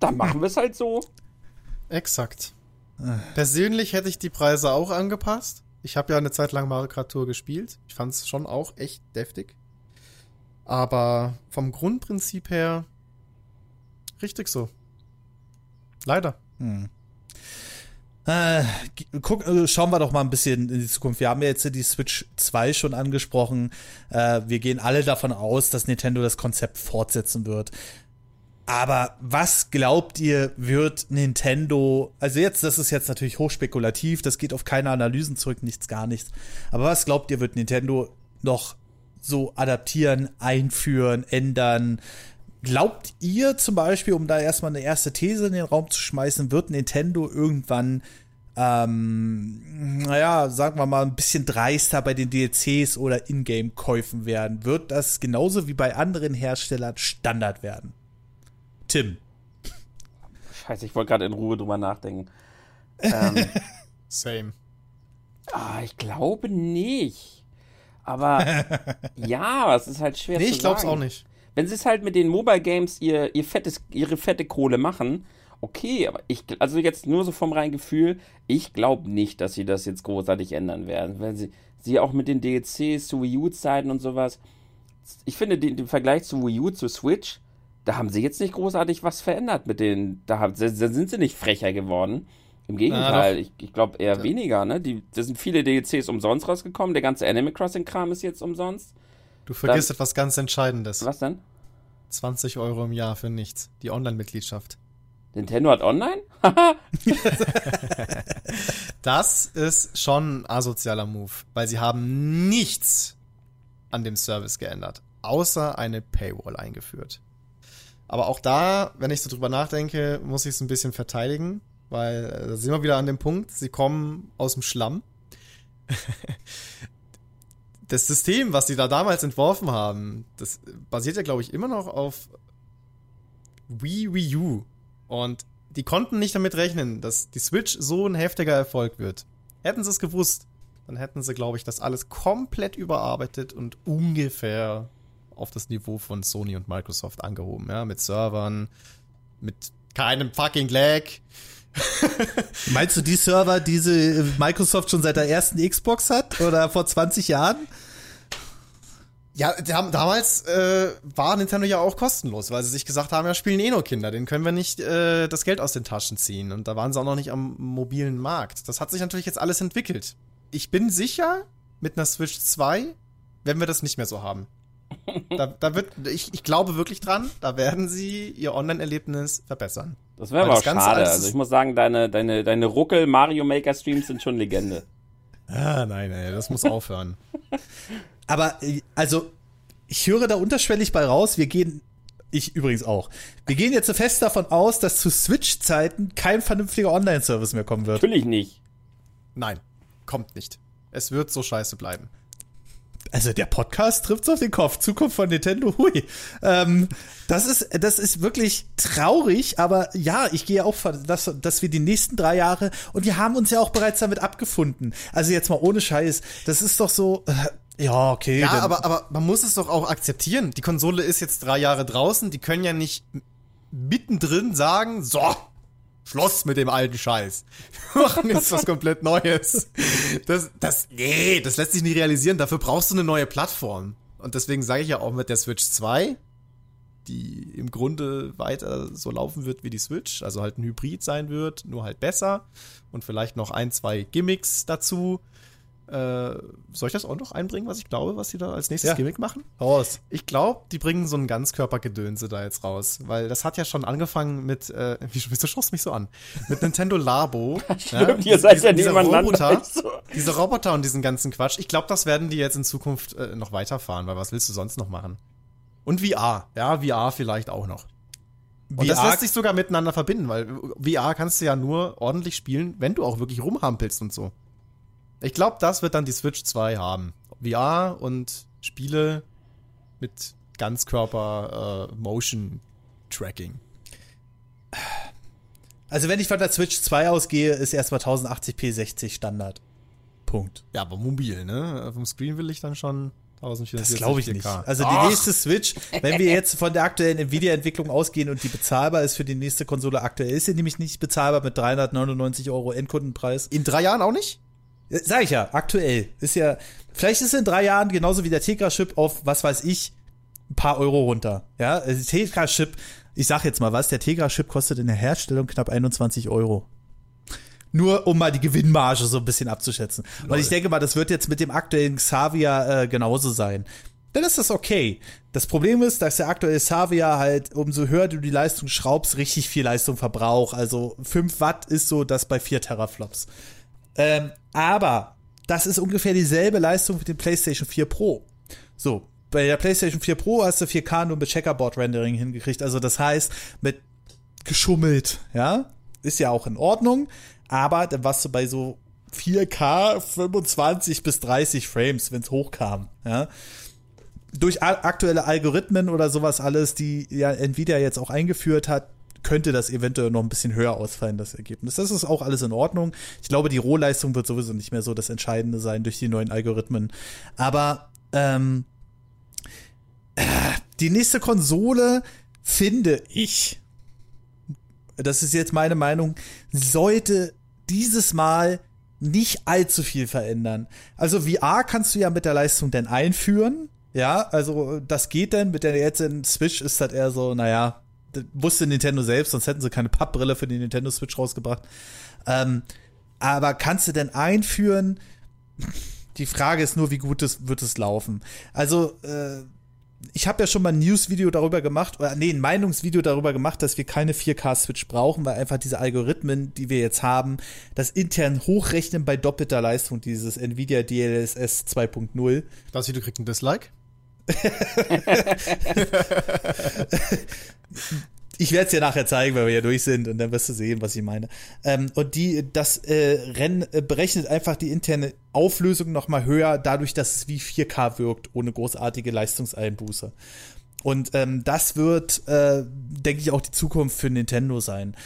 dann machen wir es halt so. Exakt. Persönlich hätte ich die Preise auch angepasst. Ich habe ja eine Zeit lang Mario Kart Tour gespielt. Ich fand es schon auch echt deftig. Aber vom Grundprinzip her richtig so. Leider. Hm. Äh, guck, äh, schauen wir doch mal ein bisschen in die Zukunft. Wir haben ja jetzt die Switch 2 schon angesprochen. Äh, wir gehen alle davon aus, dass Nintendo das Konzept fortsetzen wird. Aber was glaubt ihr, wird Nintendo, also jetzt, das ist jetzt natürlich hochspekulativ, das geht auf keine Analysen zurück, nichts, gar nichts. Aber was glaubt ihr, wird Nintendo noch so adaptieren, einführen, ändern? Glaubt ihr zum Beispiel, um da erstmal eine erste These in den Raum zu schmeißen, wird Nintendo irgendwann, ähm, naja, sagen wir mal, ein bisschen dreister bei den DLCs oder Ingame-Käufen werden? Wird das genauso wie bei anderen Herstellern Standard werden? Tim. Scheiße, ich wollte gerade in Ruhe drüber nachdenken. Ähm, Same. Ah, ich glaube nicht. Aber ja, es ist halt schwer nee, zu sagen. Nee, ich glaube es auch nicht. Wenn sie es halt mit den Mobile Games ihr, ihr fettes, ihre fette Kohle machen, okay, aber ich, also jetzt nur so vom reinen Gefühl, ich glaube nicht, dass sie das jetzt großartig ändern werden. Weil sie, sie auch mit den DLCs zu Wii U-Zeiten und sowas, ich finde den, den, Vergleich zu Wii U zu Switch, da haben sie jetzt nicht großartig was verändert mit den, da, haben, da sind sie nicht frecher geworden. Im Gegenteil, ich, ich glaube eher ja. weniger, ne? Die, da sind viele DLCs umsonst rausgekommen, der ganze Animal Crossing-Kram ist jetzt umsonst. Du vergisst Dann, etwas ganz Entscheidendes. Was denn? 20 Euro im Jahr für nichts. Die Online-Mitgliedschaft. Nintendo hat online? das ist schon ein asozialer Move, weil sie haben nichts an dem Service geändert. außer eine Paywall eingeführt. Aber auch da, wenn ich so drüber nachdenke, muss ich es ein bisschen verteidigen, weil äh, da sind wir wieder an dem Punkt, sie kommen aus dem Schlamm. das System, was sie da damals entworfen haben, das basiert ja, glaube ich, immer noch auf Wii Wii U. Und die konnten nicht damit rechnen, dass die Switch so ein heftiger Erfolg wird. Hätten sie es gewusst, dann hätten sie, glaube ich, das alles komplett überarbeitet und ungefähr auf das Niveau von Sony und Microsoft angehoben, ja, mit Servern, mit keinem fucking Lag. Meinst du die Server, die Microsoft schon seit der ersten Xbox hat oder vor 20 Jahren? Ja, damals äh, war Nintendo ja auch kostenlos, weil sie sich gesagt haben, ja, spielen eh nur Kinder, denen können wir nicht äh, das Geld aus den Taschen ziehen. Und da waren sie auch noch nicht am mobilen Markt. Das hat sich natürlich jetzt alles entwickelt. Ich bin sicher, mit einer Switch 2 werden wir das nicht mehr so haben. Da, da wird, ich, ich glaube wirklich dran, da werden sie ihr Online-Erlebnis verbessern. Das wäre aber auch schade. Also ich muss sagen, deine, deine, deine Ruckel Mario Maker Streams sind schon Legende. Ah, nein, nein, das muss aufhören. Aber also, ich höre da unterschwellig bei raus, wir gehen, ich übrigens auch, wir gehen jetzt so fest davon aus, dass zu Switch-Zeiten kein vernünftiger Online-Service mehr kommen wird. Natürlich nicht. Nein, kommt nicht. Es wird so scheiße bleiben. Also der Podcast trifft's auf den Kopf. Zukunft von Nintendo, hui. Ähm, das ist, das ist wirklich traurig, aber ja, ich gehe auch von, dass, dass wir die nächsten drei Jahre und wir haben uns ja auch bereits damit abgefunden. Also jetzt mal ohne Scheiß. Das ist doch so, äh, ja, okay. Ja, aber, aber man muss es doch auch akzeptieren. Die Konsole ist jetzt drei Jahre draußen. Die können ja nicht mittendrin sagen, so, Schluss mit dem alten Scheiß. Wir machen jetzt was komplett Neues. Das, das, nee, das lässt sich nicht realisieren. Dafür brauchst du eine neue Plattform. Und deswegen sage ich ja auch mit der Switch 2, die im Grunde weiter so laufen wird wie die Switch, also halt ein Hybrid sein wird, nur halt besser und vielleicht noch ein, zwei Gimmicks dazu. Äh, soll ich das auch noch einbringen, was ich glaube, was sie da als nächstes ja. Gimmick machen? Raus. Ich glaube, die bringen so ein Ganzkörpergedönse da jetzt raus, weil das hat ja schon angefangen mit, äh, wieso schaust du mich so an? Mit Nintendo Labo. Stimmt, ja, ihr seid ja dieser Roboter, so. diese Roboter und diesen ganzen Quatsch. Ich glaube, das werden die jetzt in Zukunft äh, noch weiterfahren, weil was willst du sonst noch machen? Und VR, ja, VR vielleicht auch noch. Und VR das lässt sich sogar miteinander verbinden, weil VR kannst du ja nur ordentlich spielen, wenn du auch wirklich rumhampelst und so. Ich glaube, das wird dann die Switch 2 haben. VR und Spiele mit Ganzkörper äh, Motion Tracking. Also wenn ich von der Switch 2 ausgehe, ist erstmal 1080p 60 Standard. Punkt. Ja, aber mobil, ne? Vom Screen will ich dann schon 1040 Das glaube ich nicht. Also die nächste Switch, wenn wir jetzt von der aktuellen Nvidia-Entwicklung ausgehen und die bezahlbar ist für die nächste Konsole, aktuell ist sie nämlich nicht bezahlbar mit 399 Euro Endkundenpreis. In drei Jahren auch nicht? Sag ich ja, aktuell. Ist ja, vielleicht ist es in drei Jahren genauso wie der Tegra-Chip auf, was weiß ich, ein paar Euro runter. Ja, der Tegra-Chip, ich sag jetzt mal was, der Tegra-Chip kostet in der Herstellung knapp 21 Euro. Nur um mal die Gewinnmarge so ein bisschen abzuschätzen. Lol. Und ich denke mal, das wird jetzt mit dem aktuellen Xavia äh, genauso sein. Dann ist das okay. Das Problem ist, dass der aktuelle Xavia halt, umso höher du die Leistung schraubst, richtig viel Leistung verbraucht. Also 5 Watt ist so das bei 4 Teraflops. Ähm, aber das ist ungefähr dieselbe Leistung wie dem PlayStation 4 Pro. So, bei der PlayStation 4 Pro hast du 4K nur mit Checkerboard-Rendering hingekriegt. Also das heißt, mit geschummelt, ja. Ist ja auch in Ordnung. Aber dann warst du bei so 4K 25 bis 30 Frames, wenn es hochkam, ja. Durch aktuelle Algorithmen oder sowas alles, die ja Nvidia jetzt auch eingeführt hat, könnte das eventuell noch ein bisschen höher ausfallen, das Ergebnis. Das ist auch alles in Ordnung. Ich glaube, die Rohleistung wird sowieso nicht mehr so das Entscheidende sein durch die neuen Algorithmen. Aber ähm, äh, die nächste Konsole, finde ich, das ist jetzt meine Meinung, sollte dieses Mal nicht allzu viel verändern. Also VR kannst du ja mit der Leistung denn einführen. Ja, also das geht denn. Mit der jetzt in Switch ist das eher so, naja, wusste Nintendo selbst, sonst hätten sie keine Pappbrille für die Nintendo Switch rausgebracht. Ähm, aber kannst du denn einführen? Die Frage ist nur, wie gut es, wird es laufen. Also, äh, ich habe ja schon mal ein News-Video darüber gemacht, oder nee, ein Meinungsvideo darüber gemacht, dass wir keine 4K-Switch brauchen, weil einfach diese Algorithmen, die wir jetzt haben, das intern hochrechnen bei doppelter Leistung, dieses Nvidia DLSS 2.0. Was, wie du kriegst ein Dislike? Ich werde es dir nachher zeigen, wenn wir hier durch sind und dann wirst du sehen, was ich meine. Ähm, und die, das äh, Rennen äh, berechnet einfach die interne Auflösung nochmal höher, dadurch, dass es wie 4K wirkt, ohne großartige Leistungseinbuße. Und ähm, das wird, äh, denke ich, auch die Zukunft für Nintendo sein.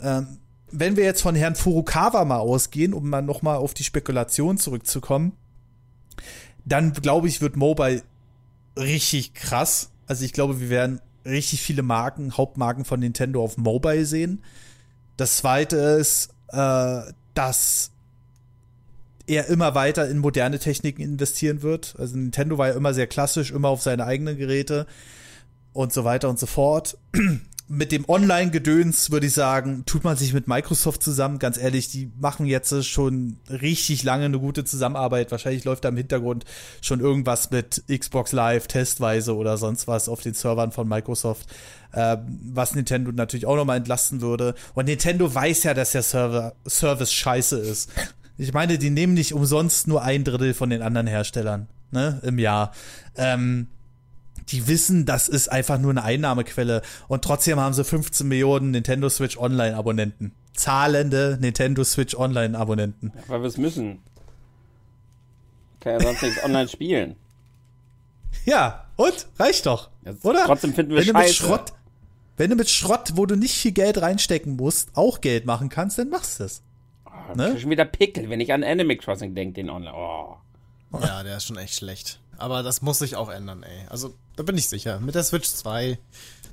Ähm, wenn wir jetzt von Herrn Furukawa mal ausgehen, um mal nochmal auf die Spekulation zurückzukommen, dann glaube ich, wird Mobile richtig krass. Also ich glaube, wir werden richtig viele Marken, Hauptmarken von Nintendo auf Mobile sehen. Das zweite ist, äh, dass er immer weiter in moderne Techniken investieren wird. Also Nintendo war ja immer sehr klassisch, immer auf seine eigenen Geräte und so weiter und so fort mit dem Online-Gedöns würde ich sagen, tut man sich mit Microsoft zusammen. Ganz ehrlich, die machen jetzt schon richtig lange eine gute Zusammenarbeit. Wahrscheinlich läuft da im Hintergrund schon irgendwas mit Xbox Live testweise oder sonst was auf den Servern von Microsoft, äh, was Nintendo natürlich auch nochmal entlasten würde. Und Nintendo weiß ja, dass der Server Service scheiße ist. Ich meine, die nehmen nicht umsonst nur ein Drittel von den anderen Herstellern ne, im Jahr. Ähm, die wissen, das ist einfach nur eine Einnahmequelle und trotzdem haben sie 15 Millionen Nintendo Switch Online Abonnenten. Zahlende Nintendo Switch Online Abonnenten. Ja, weil wir es müssen. Kann ja sonst nichts online spielen. Ja, und? Reicht doch. Jetzt oder? Trotzdem finden wir wenn scheiße. Du mit Schrott, wenn du mit Schrott, wo du nicht viel Geld reinstecken musst, auch Geld machen kannst, dann machst du es. Oh, ne? schon wieder Pickel, wenn ich an Animal Crossing denke, den online. Oh. Ja, der ist schon echt schlecht. Aber das muss sich auch ändern, ey. Also, da bin ich sicher. Mit der Switch 2,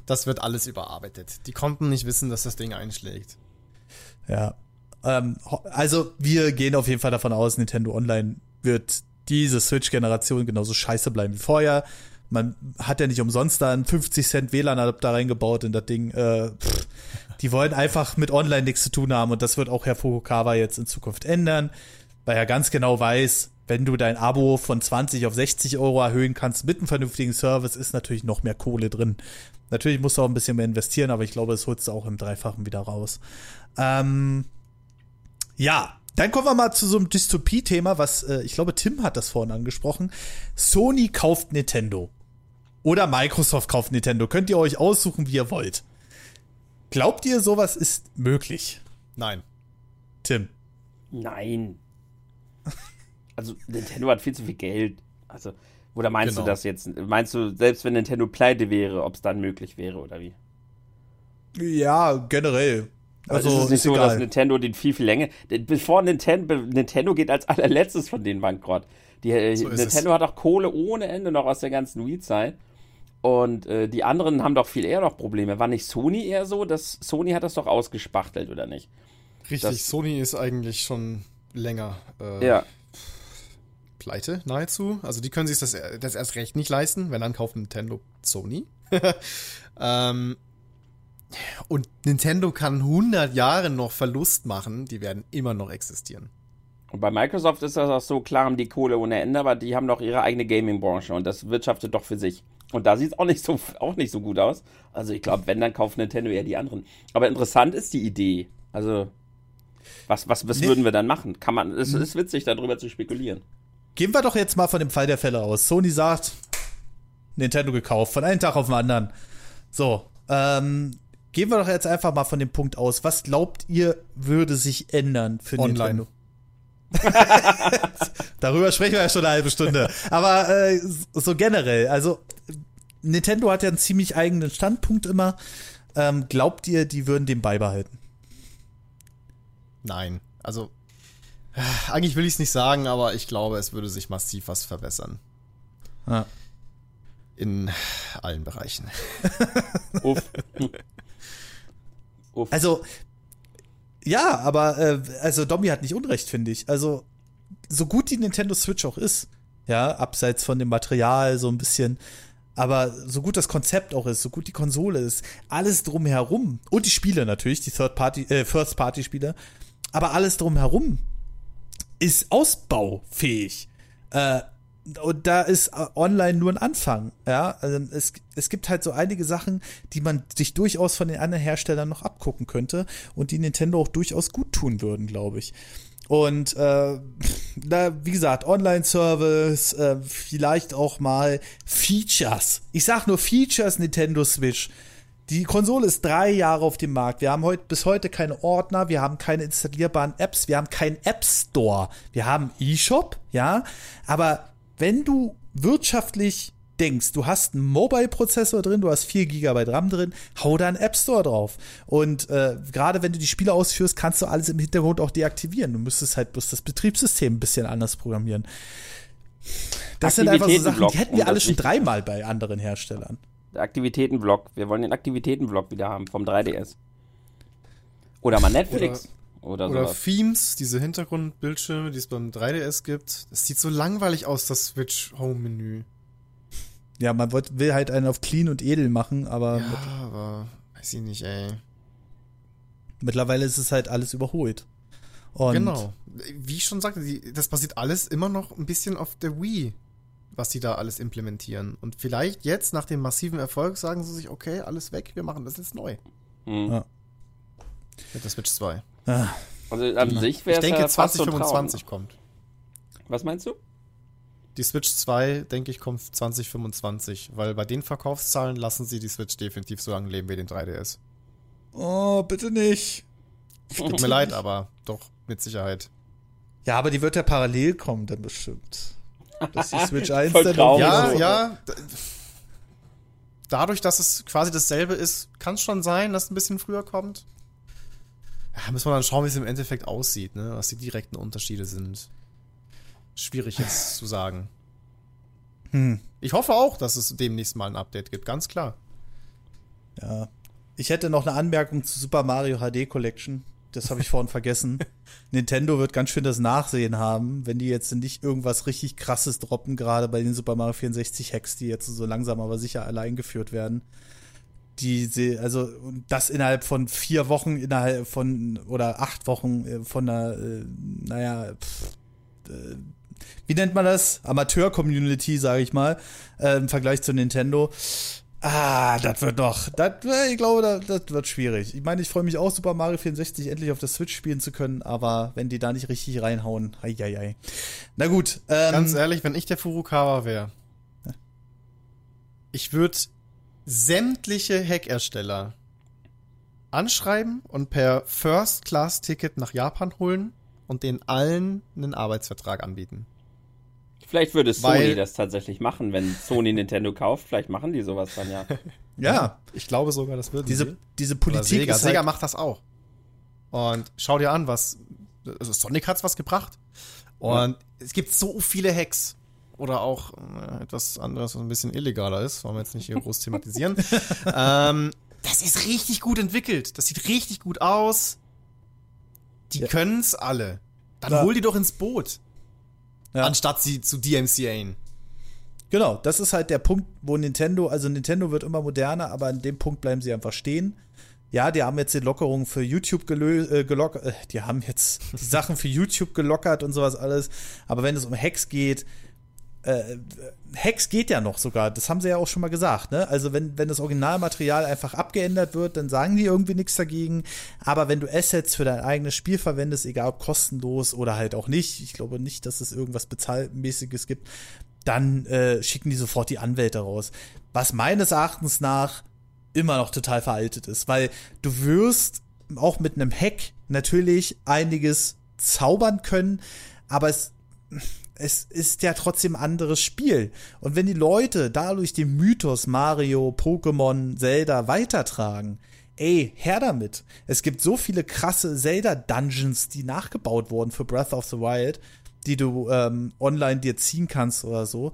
das wird alles überarbeitet. Die konnten nicht wissen, dass das Ding einschlägt. Ja. Ähm, also, wir gehen auf jeden Fall davon aus, Nintendo Online wird diese Switch-Generation genauso scheiße bleiben wie vorher. Man hat ja nicht umsonst da einen 50 Cent WLAN-Adapter reingebaut in das Ding. Äh, pff, die wollen einfach mit Online nichts zu tun haben und das wird auch Herr Fukukawa jetzt in Zukunft ändern, weil er ganz genau weiß, wenn du dein Abo von 20 auf 60 Euro erhöhen kannst mit einem vernünftigen Service, ist natürlich noch mehr Kohle drin. Natürlich musst du auch ein bisschen mehr investieren, aber ich glaube, es holst du auch im Dreifachen wieder raus. Ähm, ja, dann kommen wir mal zu so einem Dystopie-Thema, was äh, ich glaube, Tim hat das vorhin angesprochen. Sony kauft Nintendo. Oder Microsoft kauft Nintendo. Könnt ihr euch aussuchen, wie ihr wollt. Glaubt ihr, sowas ist möglich? Nein. Tim. Nein also Nintendo hat viel zu viel Geld. Also, oder meinst genau. du das jetzt? Meinst du, selbst wenn Nintendo pleite wäre, ob es dann möglich wäre oder wie? Ja, generell. Also, also ist es nicht so, egal. dass Nintendo den viel, viel länger. Bevor Nintendo, Nintendo geht als allerletztes von denen bankrott. Die, äh, so Nintendo hat auch Kohle ohne Ende noch aus der ganzen Wii-Zeit. Und äh, die anderen haben doch viel eher noch Probleme. War nicht Sony eher so? dass Sony hat das doch ausgespachtelt, oder nicht? Richtig, das, Sony ist eigentlich schon länger. Äh, ja pleite nahezu. Also die können sich das, das erst recht nicht leisten, wenn dann kauft Nintendo Sony. ähm, und Nintendo kann 100 Jahre noch Verlust machen, die werden immer noch existieren. Und bei Microsoft ist das auch so, klar haben die Kohle ohne Ende, aber die haben doch ihre eigene Gaming-Branche und das wirtschaftet doch für sich. Und da sieht es auch nicht so auch nicht so gut aus. Also ich glaube, wenn, dann kauft Nintendo eher die anderen. Aber interessant ist die Idee. Also, was, was, was nee. würden wir dann machen? Kann man, es ist witzig, darüber zu spekulieren. Gehen wir doch jetzt mal von dem Fall der Fälle aus. Sony sagt, Nintendo gekauft, von einem Tag auf den anderen. So, ähm, gehen wir doch jetzt einfach mal von dem Punkt aus. Was glaubt ihr, würde sich ändern für Online. Nintendo? Darüber sprechen wir ja schon eine halbe Stunde. Aber äh, so generell, also Nintendo hat ja einen ziemlich eigenen Standpunkt immer. Ähm, glaubt ihr, die würden den beibehalten? Nein. Also eigentlich will ich es nicht sagen, aber ich glaube, es würde sich massiv was verbessern. Ja. In allen Bereichen. Uff. Uff. Also, ja, aber äh, also Domi hat nicht Unrecht, finde ich. Also, so gut die Nintendo Switch auch ist, ja, abseits von dem Material so ein bisschen, aber so gut das Konzept auch ist, so gut die Konsole ist, alles drumherum und die Spiele natürlich, die Third Party, äh, First Party Spiele, aber alles drumherum ist ausbaufähig. Äh, und da ist äh, online nur ein Anfang. Ja, also es, es gibt halt so einige Sachen, die man sich durchaus von den anderen Herstellern noch abgucken könnte und die Nintendo auch durchaus gut tun würden, glaube ich. Und äh, na, wie gesagt, Online-Service, äh, vielleicht auch mal Features. Ich sag nur Features Nintendo Switch. Die Konsole ist drei Jahre auf dem Markt. Wir haben heute bis heute keine Ordner, wir haben keine installierbaren Apps, wir haben keinen App Store. Wir haben eShop, ja. Aber wenn du wirtschaftlich denkst, du hast einen Mobile-Prozessor drin, du hast 4 GB RAM drin, hau da einen App Store drauf. Und äh, gerade wenn du die Spiele ausführst, kannst du alles im Hintergrund auch deaktivieren. Du müsstest halt bloß das Betriebssystem ein bisschen anders programmieren. Das sind einfach so Sachen, die hätten wir alle schon dreimal bei anderen Herstellern. Der Aktivitätenblock. Wir wollen den Aktivitätenblock wieder haben vom 3DS. Oder mal Netflix. Oder, oder, oder Themes, diese Hintergrundbildschirme, die es beim 3DS gibt. Das sieht so langweilig aus, das Switch Home Menü. Ja, man will halt einen auf clean und edel machen, aber. Ja, aber weiß ich nicht, ey. Mittlerweile ist es halt alles überholt. Und genau. Wie ich schon sagte, die, das basiert alles immer noch ein bisschen auf der Wii, was sie da alles implementieren. Und vielleicht jetzt, nach dem massiven Erfolg, sagen sie sich, okay, alles weg, wir machen das jetzt neu. Mhm. Ja. Mit der Switch 2. Ja. Also an ja. sich wäre es Ich denke, ja 2025 kommt. Was meinst du? Die Switch 2, denke ich, kommt 2025, weil bei den Verkaufszahlen lassen sie die Switch definitiv so lange leben wie den 3DS. Oh, bitte nicht. Tut mir leid, aber doch, mit Sicherheit. Ja, aber die wird ja parallel kommen, dann bestimmt. Dass die Switch 1 dann Ja, ja. Dadurch, dass es quasi dasselbe ist, kann es schon sein, dass es ein bisschen früher kommt. Ja, müssen wir dann schauen, wie es im Endeffekt aussieht, ne? was die direkten Unterschiede sind schwierig jetzt zu sagen. Hm. Ich hoffe auch, dass es demnächst mal ein Update gibt, ganz klar. Ja. Ich hätte noch eine Anmerkung zu Super Mario HD Collection. Das habe ich vorhin vergessen. Nintendo wird ganz schön das Nachsehen haben, wenn die jetzt nicht irgendwas richtig krasses droppen, gerade bei den Super Mario 64 Hacks, die jetzt so langsam aber sicher alle eingeführt werden. Die, also das innerhalb von vier Wochen, innerhalb von oder acht Wochen äh, von einer, äh, naja, pff, äh, wie nennt man das? Amateur-Community, sage ich mal, äh, im Vergleich zu Nintendo. Ah, das wird doch, das, ich glaube, das, wird schwierig. Ich meine, ich freue mich auch, Super Mario 64 endlich auf der Switch spielen zu können, aber wenn die da nicht richtig reinhauen, hei, hei, hei. Na gut. Ähm, Ganz ehrlich, wenn ich der Furukawa wäre, ich würde sämtliche Hackersteller anschreiben und per First-Class-Ticket nach Japan holen und den allen einen Arbeitsvertrag anbieten. Vielleicht würde Sony Weil, das tatsächlich machen, wenn Sony Nintendo kauft. Vielleicht machen die sowas dann ja. ja, ich glaube sogar, das würden diese, sie. Diese Politik Sega. Ist halt Sega macht das auch. Und schau dir an, was. Also Sonic hat's was gebracht. Und ja. es gibt so viele Hacks. Oder auch äh, etwas anderes, was ein bisschen illegaler ist. Wollen wir jetzt nicht hier groß thematisieren. ähm, das ist richtig gut entwickelt. Das sieht richtig gut aus. Die ja. können's alle. Dann ja. hol die doch ins Boot. Ja. Anstatt sie zu DMCAen. Genau, das ist halt der Punkt, wo Nintendo, also Nintendo wird immer moderner, aber an dem Punkt bleiben sie einfach stehen. Ja, die haben jetzt die Lockerungen für YouTube gelö äh, gelockert, äh, die haben jetzt die Sachen für YouTube gelockert und sowas alles. Aber wenn es um Hacks geht, äh, Hex geht ja noch sogar, das haben sie ja auch schon mal gesagt, ne? Also wenn, wenn das Originalmaterial einfach abgeändert wird, dann sagen die irgendwie nichts dagegen. Aber wenn du Assets für dein eigenes Spiel verwendest, egal ob kostenlos oder halt auch nicht, ich glaube nicht, dass es irgendwas Bezahlmäßiges gibt, dann äh, schicken die sofort die Anwälte raus. Was meines Erachtens nach immer noch total veraltet ist, weil du wirst auch mit einem Hack natürlich einiges zaubern können, aber es es ist ja trotzdem ein anderes Spiel. Und wenn die Leute dadurch den Mythos Mario, Pokémon, Zelda weitertragen, ey, her damit. Es gibt so viele krasse Zelda-Dungeons, die nachgebaut wurden für Breath of the Wild, die du ähm, online dir ziehen kannst oder so.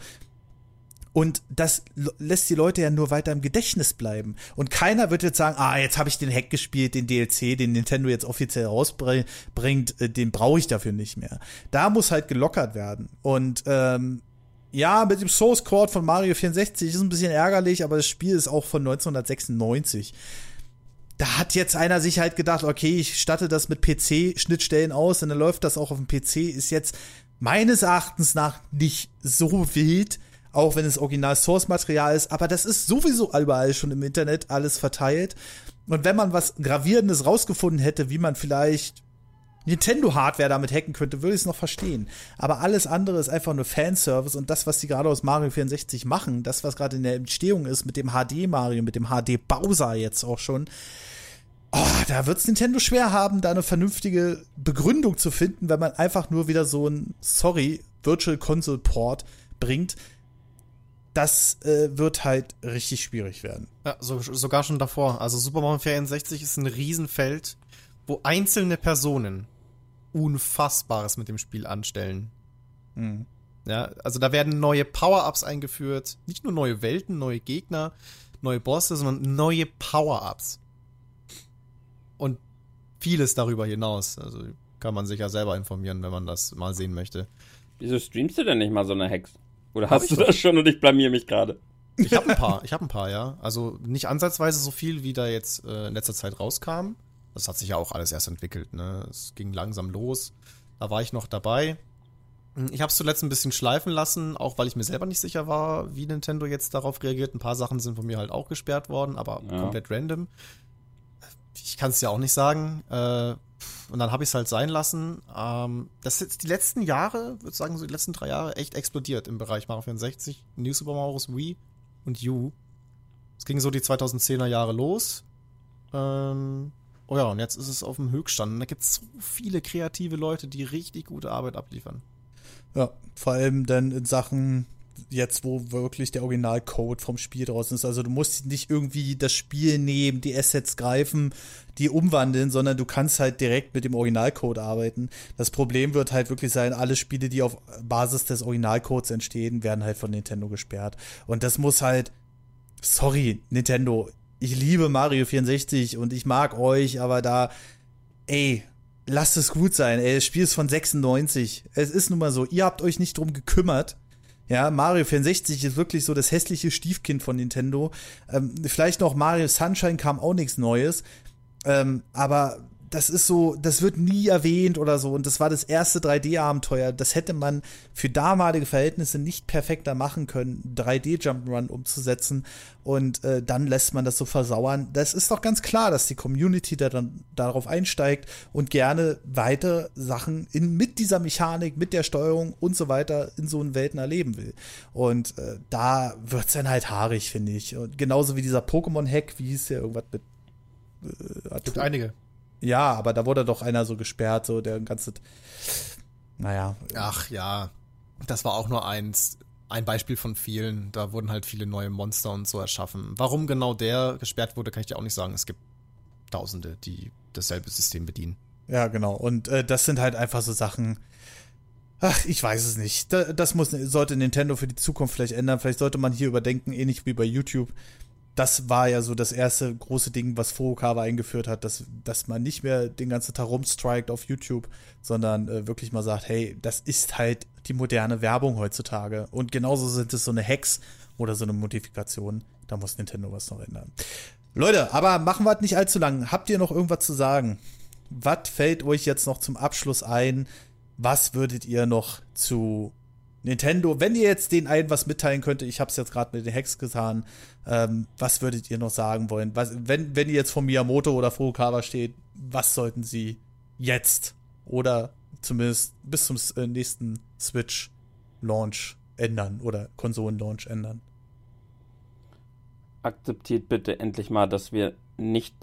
Und das lässt die Leute ja nur weiter im Gedächtnis bleiben. Und keiner wird jetzt sagen, ah, jetzt habe ich den Hack gespielt, den DLC, den Nintendo jetzt offiziell rausbringt, äh, den brauche ich dafür nicht mehr. Da muss halt gelockert werden. Und ähm, ja, mit dem Source Code von Mario 64 ist ein bisschen ärgerlich, aber das Spiel ist auch von 1996 da hat jetzt einer sich halt gedacht, okay, ich statte das mit PC-Schnittstellen aus und dann läuft das auch auf dem PC, ist jetzt meines Erachtens nach nicht so wild auch wenn es original Source-Material ist, aber das ist sowieso überall schon im Internet alles verteilt. Und wenn man was Gravierendes rausgefunden hätte, wie man vielleicht Nintendo-Hardware damit hacken könnte, würde ich es noch verstehen. Aber alles andere ist einfach nur Fanservice und das, was sie gerade aus Mario 64 machen, das, was gerade in der Entstehung ist mit dem HD-Mario, mit dem HD-Bowser jetzt auch schon, oh, da wird es Nintendo schwer haben, da eine vernünftige Begründung zu finden, wenn man einfach nur wieder so ein, sorry, Virtual Console Port bringt. Das äh, wird halt richtig schwierig werden. Ja, so, sogar schon davor. Also Super Mario 64 ist ein Riesenfeld, wo einzelne Personen Unfassbares mit dem Spiel anstellen. Mhm. Ja, also da werden neue Power-Ups eingeführt. Nicht nur neue Welten, neue Gegner, neue Bosse, sondern neue Power-Ups. Und vieles darüber hinaus. Also kann man sich ja selber informieren, wenn man das mal sehen möchte. Wieso streamst du denn nicht mal so eine Hex? Oder hast du das schon und ich blamier mich gerade? Ich habe ein paar, ich habe ein paar, ja. Also nicht ansatzweise so viel, wie da jetzt äh, in letzter Zeit rauskam. Das hat sich ja auch alles erst entwickelt, ne? Es ging langsam los. Da war ich noch dabei. Ich habe es zuletzt ein bisschen schleifen lassen, auch weil ich mir selber nicht sicher war, wie Nintendo jetzt darauf reagiert. Ein paar Sachen sind von mir halt auch gesperrt worden, aber ja. komplett random. Ich kann es ja auch nicht sagen. Äh, und dann habe ich es halt sein lassen. Ähm, das ist jetzt die letzten Jahre, würde sagen, so die letzten drei Jahre echt explodiert im Bereich Mario 64, New Super Mario Wii und U. Es ging so die 2010er Jahre los. Ähm, Oh ja, und jetzt ist es auf dem Höchststand. Und da gibt es so viele kreative Leute, die richtig gute Arbeit abliefern. Ja, vor allem dann in Sachen jetzt, wo wirklich der Originalcode vom Spiel draußen ist. Also du musst nicht irgendwie das Spiel nehmen, die Assets greifen, die umwandeln, sondern du kannst halt direkt mit dem Originalcode arbeiten. Das Problem wird halt wirklich sein, alle Spiele, die auf Basis des Originalcodes entstehen, werden halt von Nintendo gesperrt. Und das muss halt, sorry, Nintendo, ich liebe Mario 64 und ich mag euch, aber da, ey, lasst es gut sein, ey, das Spiel ist von 96. Es ist nun mal so, ihr habt euch nicht drum gekümmert. Ja, Mario 64 ist wirklich so das hässliche Stiefkind von Nintendo. Ähm, vielleicht noch Mario Sunshine kam auch nichts Neues. Ähm, aber das ist so, das wird nie erwähnt oder so. Und das war das erste 3D-Abenteuer. Das hätte man für damalige Verhältnisse nicht perfekter machen können, 3D-Jump'n'Run umzusetzen. Und äh, dann lässt man das so versauern. Das ist doch ganz klar, dass die Community da dann darauf einsteigt und gerne weiter Sachen in, mit dieser Mechanik, mit der Steuerung und so weiter in so einen Welten erleben will. Und äh, da wird's dann halt haarig, finde ich. Und genauso wie dieser Pokémon-Hack, wie hieß der irgendwas mit äh, Gibt einige. Ja, aber da wurde doch einer so gesperrt, so der ganze. Naja. Ach ja, das war auch nur eins, ein Beispiel von vielen. Da wurden halt viele neue Monster und so erschaffen. Warum genau der gesperrt wurde, kann ich dir auch nicht sagen. Es gibt Tausende, die dasselbe System bedienen. Ja, genau. Und äh, das sind halt einfach so Sachen. Ach, ich weiß es nicht. Das muss, sollte Nintendo für die Zukunft vielleicht ändern. Vielleicht sollte man hier überdenken, ähnlich wie bei YouTube das war ja so das erste große Ding, was Furukawa eingeführt hat, dass, dass man nicht mehr den ganzen Tag rumstrikt auf YouTube, sondern äh, wirklich mal sagt, hey, das ist halt die moderne Werbung heutzutage. Und genauso sind es so eine Hacks oder so eine Modifikation. Da muss Nintendo was noch ändern. Leute, aber machen wir es nicht allzu lang. Habt ihr noch irgendwas zu sagen? Was fällt euch jetzt noch zum Abschluss ein? Was würdet ihr noch zu Nintendo, wenn ihr jetzt den einen was mitteilen könntet, ich habe es jetzt gerade mit den Hacks getan, ähm, was würdet ihr noch sagen wollen? Was, wenn, wenn ihr jetzt von Miyamoto oder Furukawa steht, was sollten sie jetzt oder zumindest bis zum äh, nächsten Switch-Launch ändern oder Konsolen-Launch ändern? Akzeptiert bitte endlich mal, dass wir nicht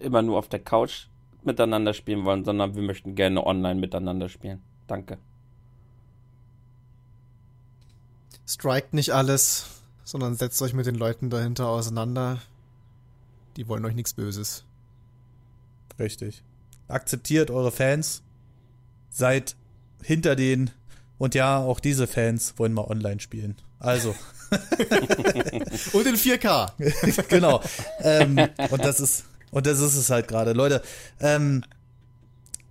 immer nur auf der Couch miteinander spielen wollen, sondern wir möchten gerne online miteinander spielen. Danke. Strikt nicht alles, sondern setzt euch mit den Leuten dahinter auseinander. Die wollen euch nichts Böses. Richtig. Akzeptiert eure Fans. Seid hinter denen. Und ja, auch diese Fans wollen mal online spielen. Also. und in 4K. genau. Ähm, und das ist, und das ist es halt gerade. Leute, ähm,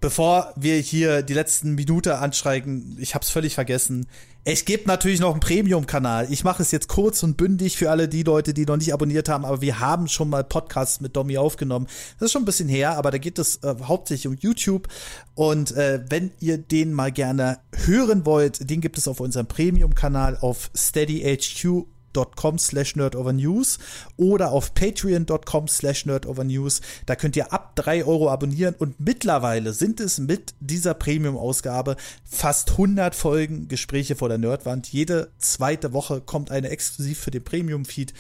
bevor wir hier die letzten Minute anschreien, ich hab's völlig vergessen. Es gibt natürlich noch einen Premium-Kanal. Ich mache es jetzt kurz und bündig für alle die Leute, die noch nicht abonniert haben, aber wir haben schon mal Podcasts mit Domi aufgenommen. Das ist schon ein bisschen her, aber da geht es äh, hauptsächlich um YouTube. Und äh, wenn ihr den mal gerne hören wollt, den gibt es auf unserem Premium-Kanal auf steadyhq youtube.com slash nerdovernews oder auf patreon.com slash nerdovernews. Da könnt ihr ab drei Euro abonnieren und mittlerweile sind es mit dieser Premium-Ausgabe fast 100 Folgen Gespräche vor der Nerdwand. Jede zweite Woche kommt eine exklusiv für den Premium-Feed.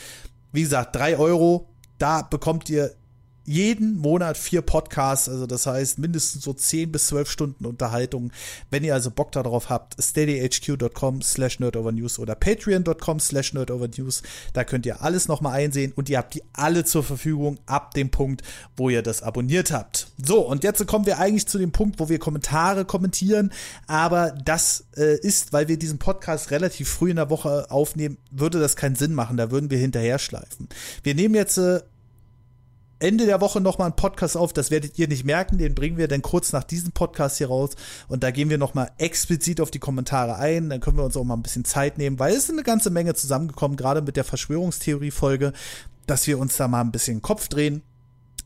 Wie gesagt, drei Euro, da bekommt ihr jeden Monat vier Podcasts, also das heißt mindestens so zehn bis zwölf Stunden Unterhaltung. Wenn ihr also Bock darauf habt, steadyhq.com slash nerdovernews oder patreon.com slash nerdovernews, da könnt ihr alles nochmal einsehen und ihr habt die alle zur Verfügung ab dem Punkt, wo ihr das abonniert habt. So, und jetzt kommen wir eigentlich zu dem Punkt, wo wir Kommentare kommentieren, aber das äh, ist, weil wir diesen Podcast relativ früh in der Woche aufnehmen, würde das keinen Sinn machen, da würden wir hinterher schleifen. Wir nehmen jetzt äh, Ende der Woche nochmal einen Podcast auf. Das werdet ihr nicht merken. Den bringen wir dann kurz nach diesem Podcast hier raus. Und da gehen wir nochmal explizit auf die Kommentare ein. Dann können wir uns auch mal ein bisschen Zeit nehmen, weil es ist eine ganze Menge zusammengekommen, gerade mit der Verschwörungstheorie-Folge, dass wir uns da mal ein bisschen Kopf drehen.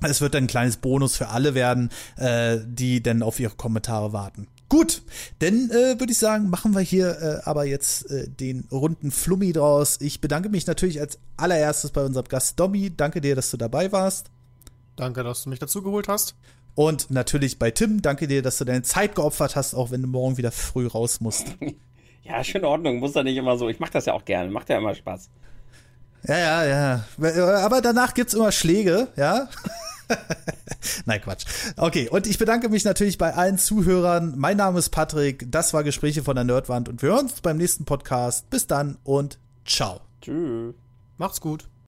Es wird ein kleines Bonus für alle werden, äh, die dann auf ihre Kommentare warten. Gut, dann äh, würde ich sagen, machen wir hier äh, aber jetzt äh, den runden Flummi draus. Ich bedanke mich natürlich als allererstes bei unserem Gast Dobby. Danke dir, dass du dabei warst. Danke, dass du mich dazu geholt hast. Und natürlich bei Tim, danke dir, dass du deine Zeit geopfert hast, auch wenn du morgen wieder früh raus musst. Ja, schön in Ordnung, muss da nicht immer so. Ich mach das ja auch gerne, macht ja immer Spaß. Ja, ja, ja. Aber danach gibt's immer Schläge, ja. Nein, Quatsch. Okay, und ich bedanke mich natürlich bei allen Zuhörern. Mein Name ist Patrick, das war Gespräche von der Nerdwand und wir hören uns beim nächsten Podcast. Bis dann und ciao. Tschüss. Macht's gut.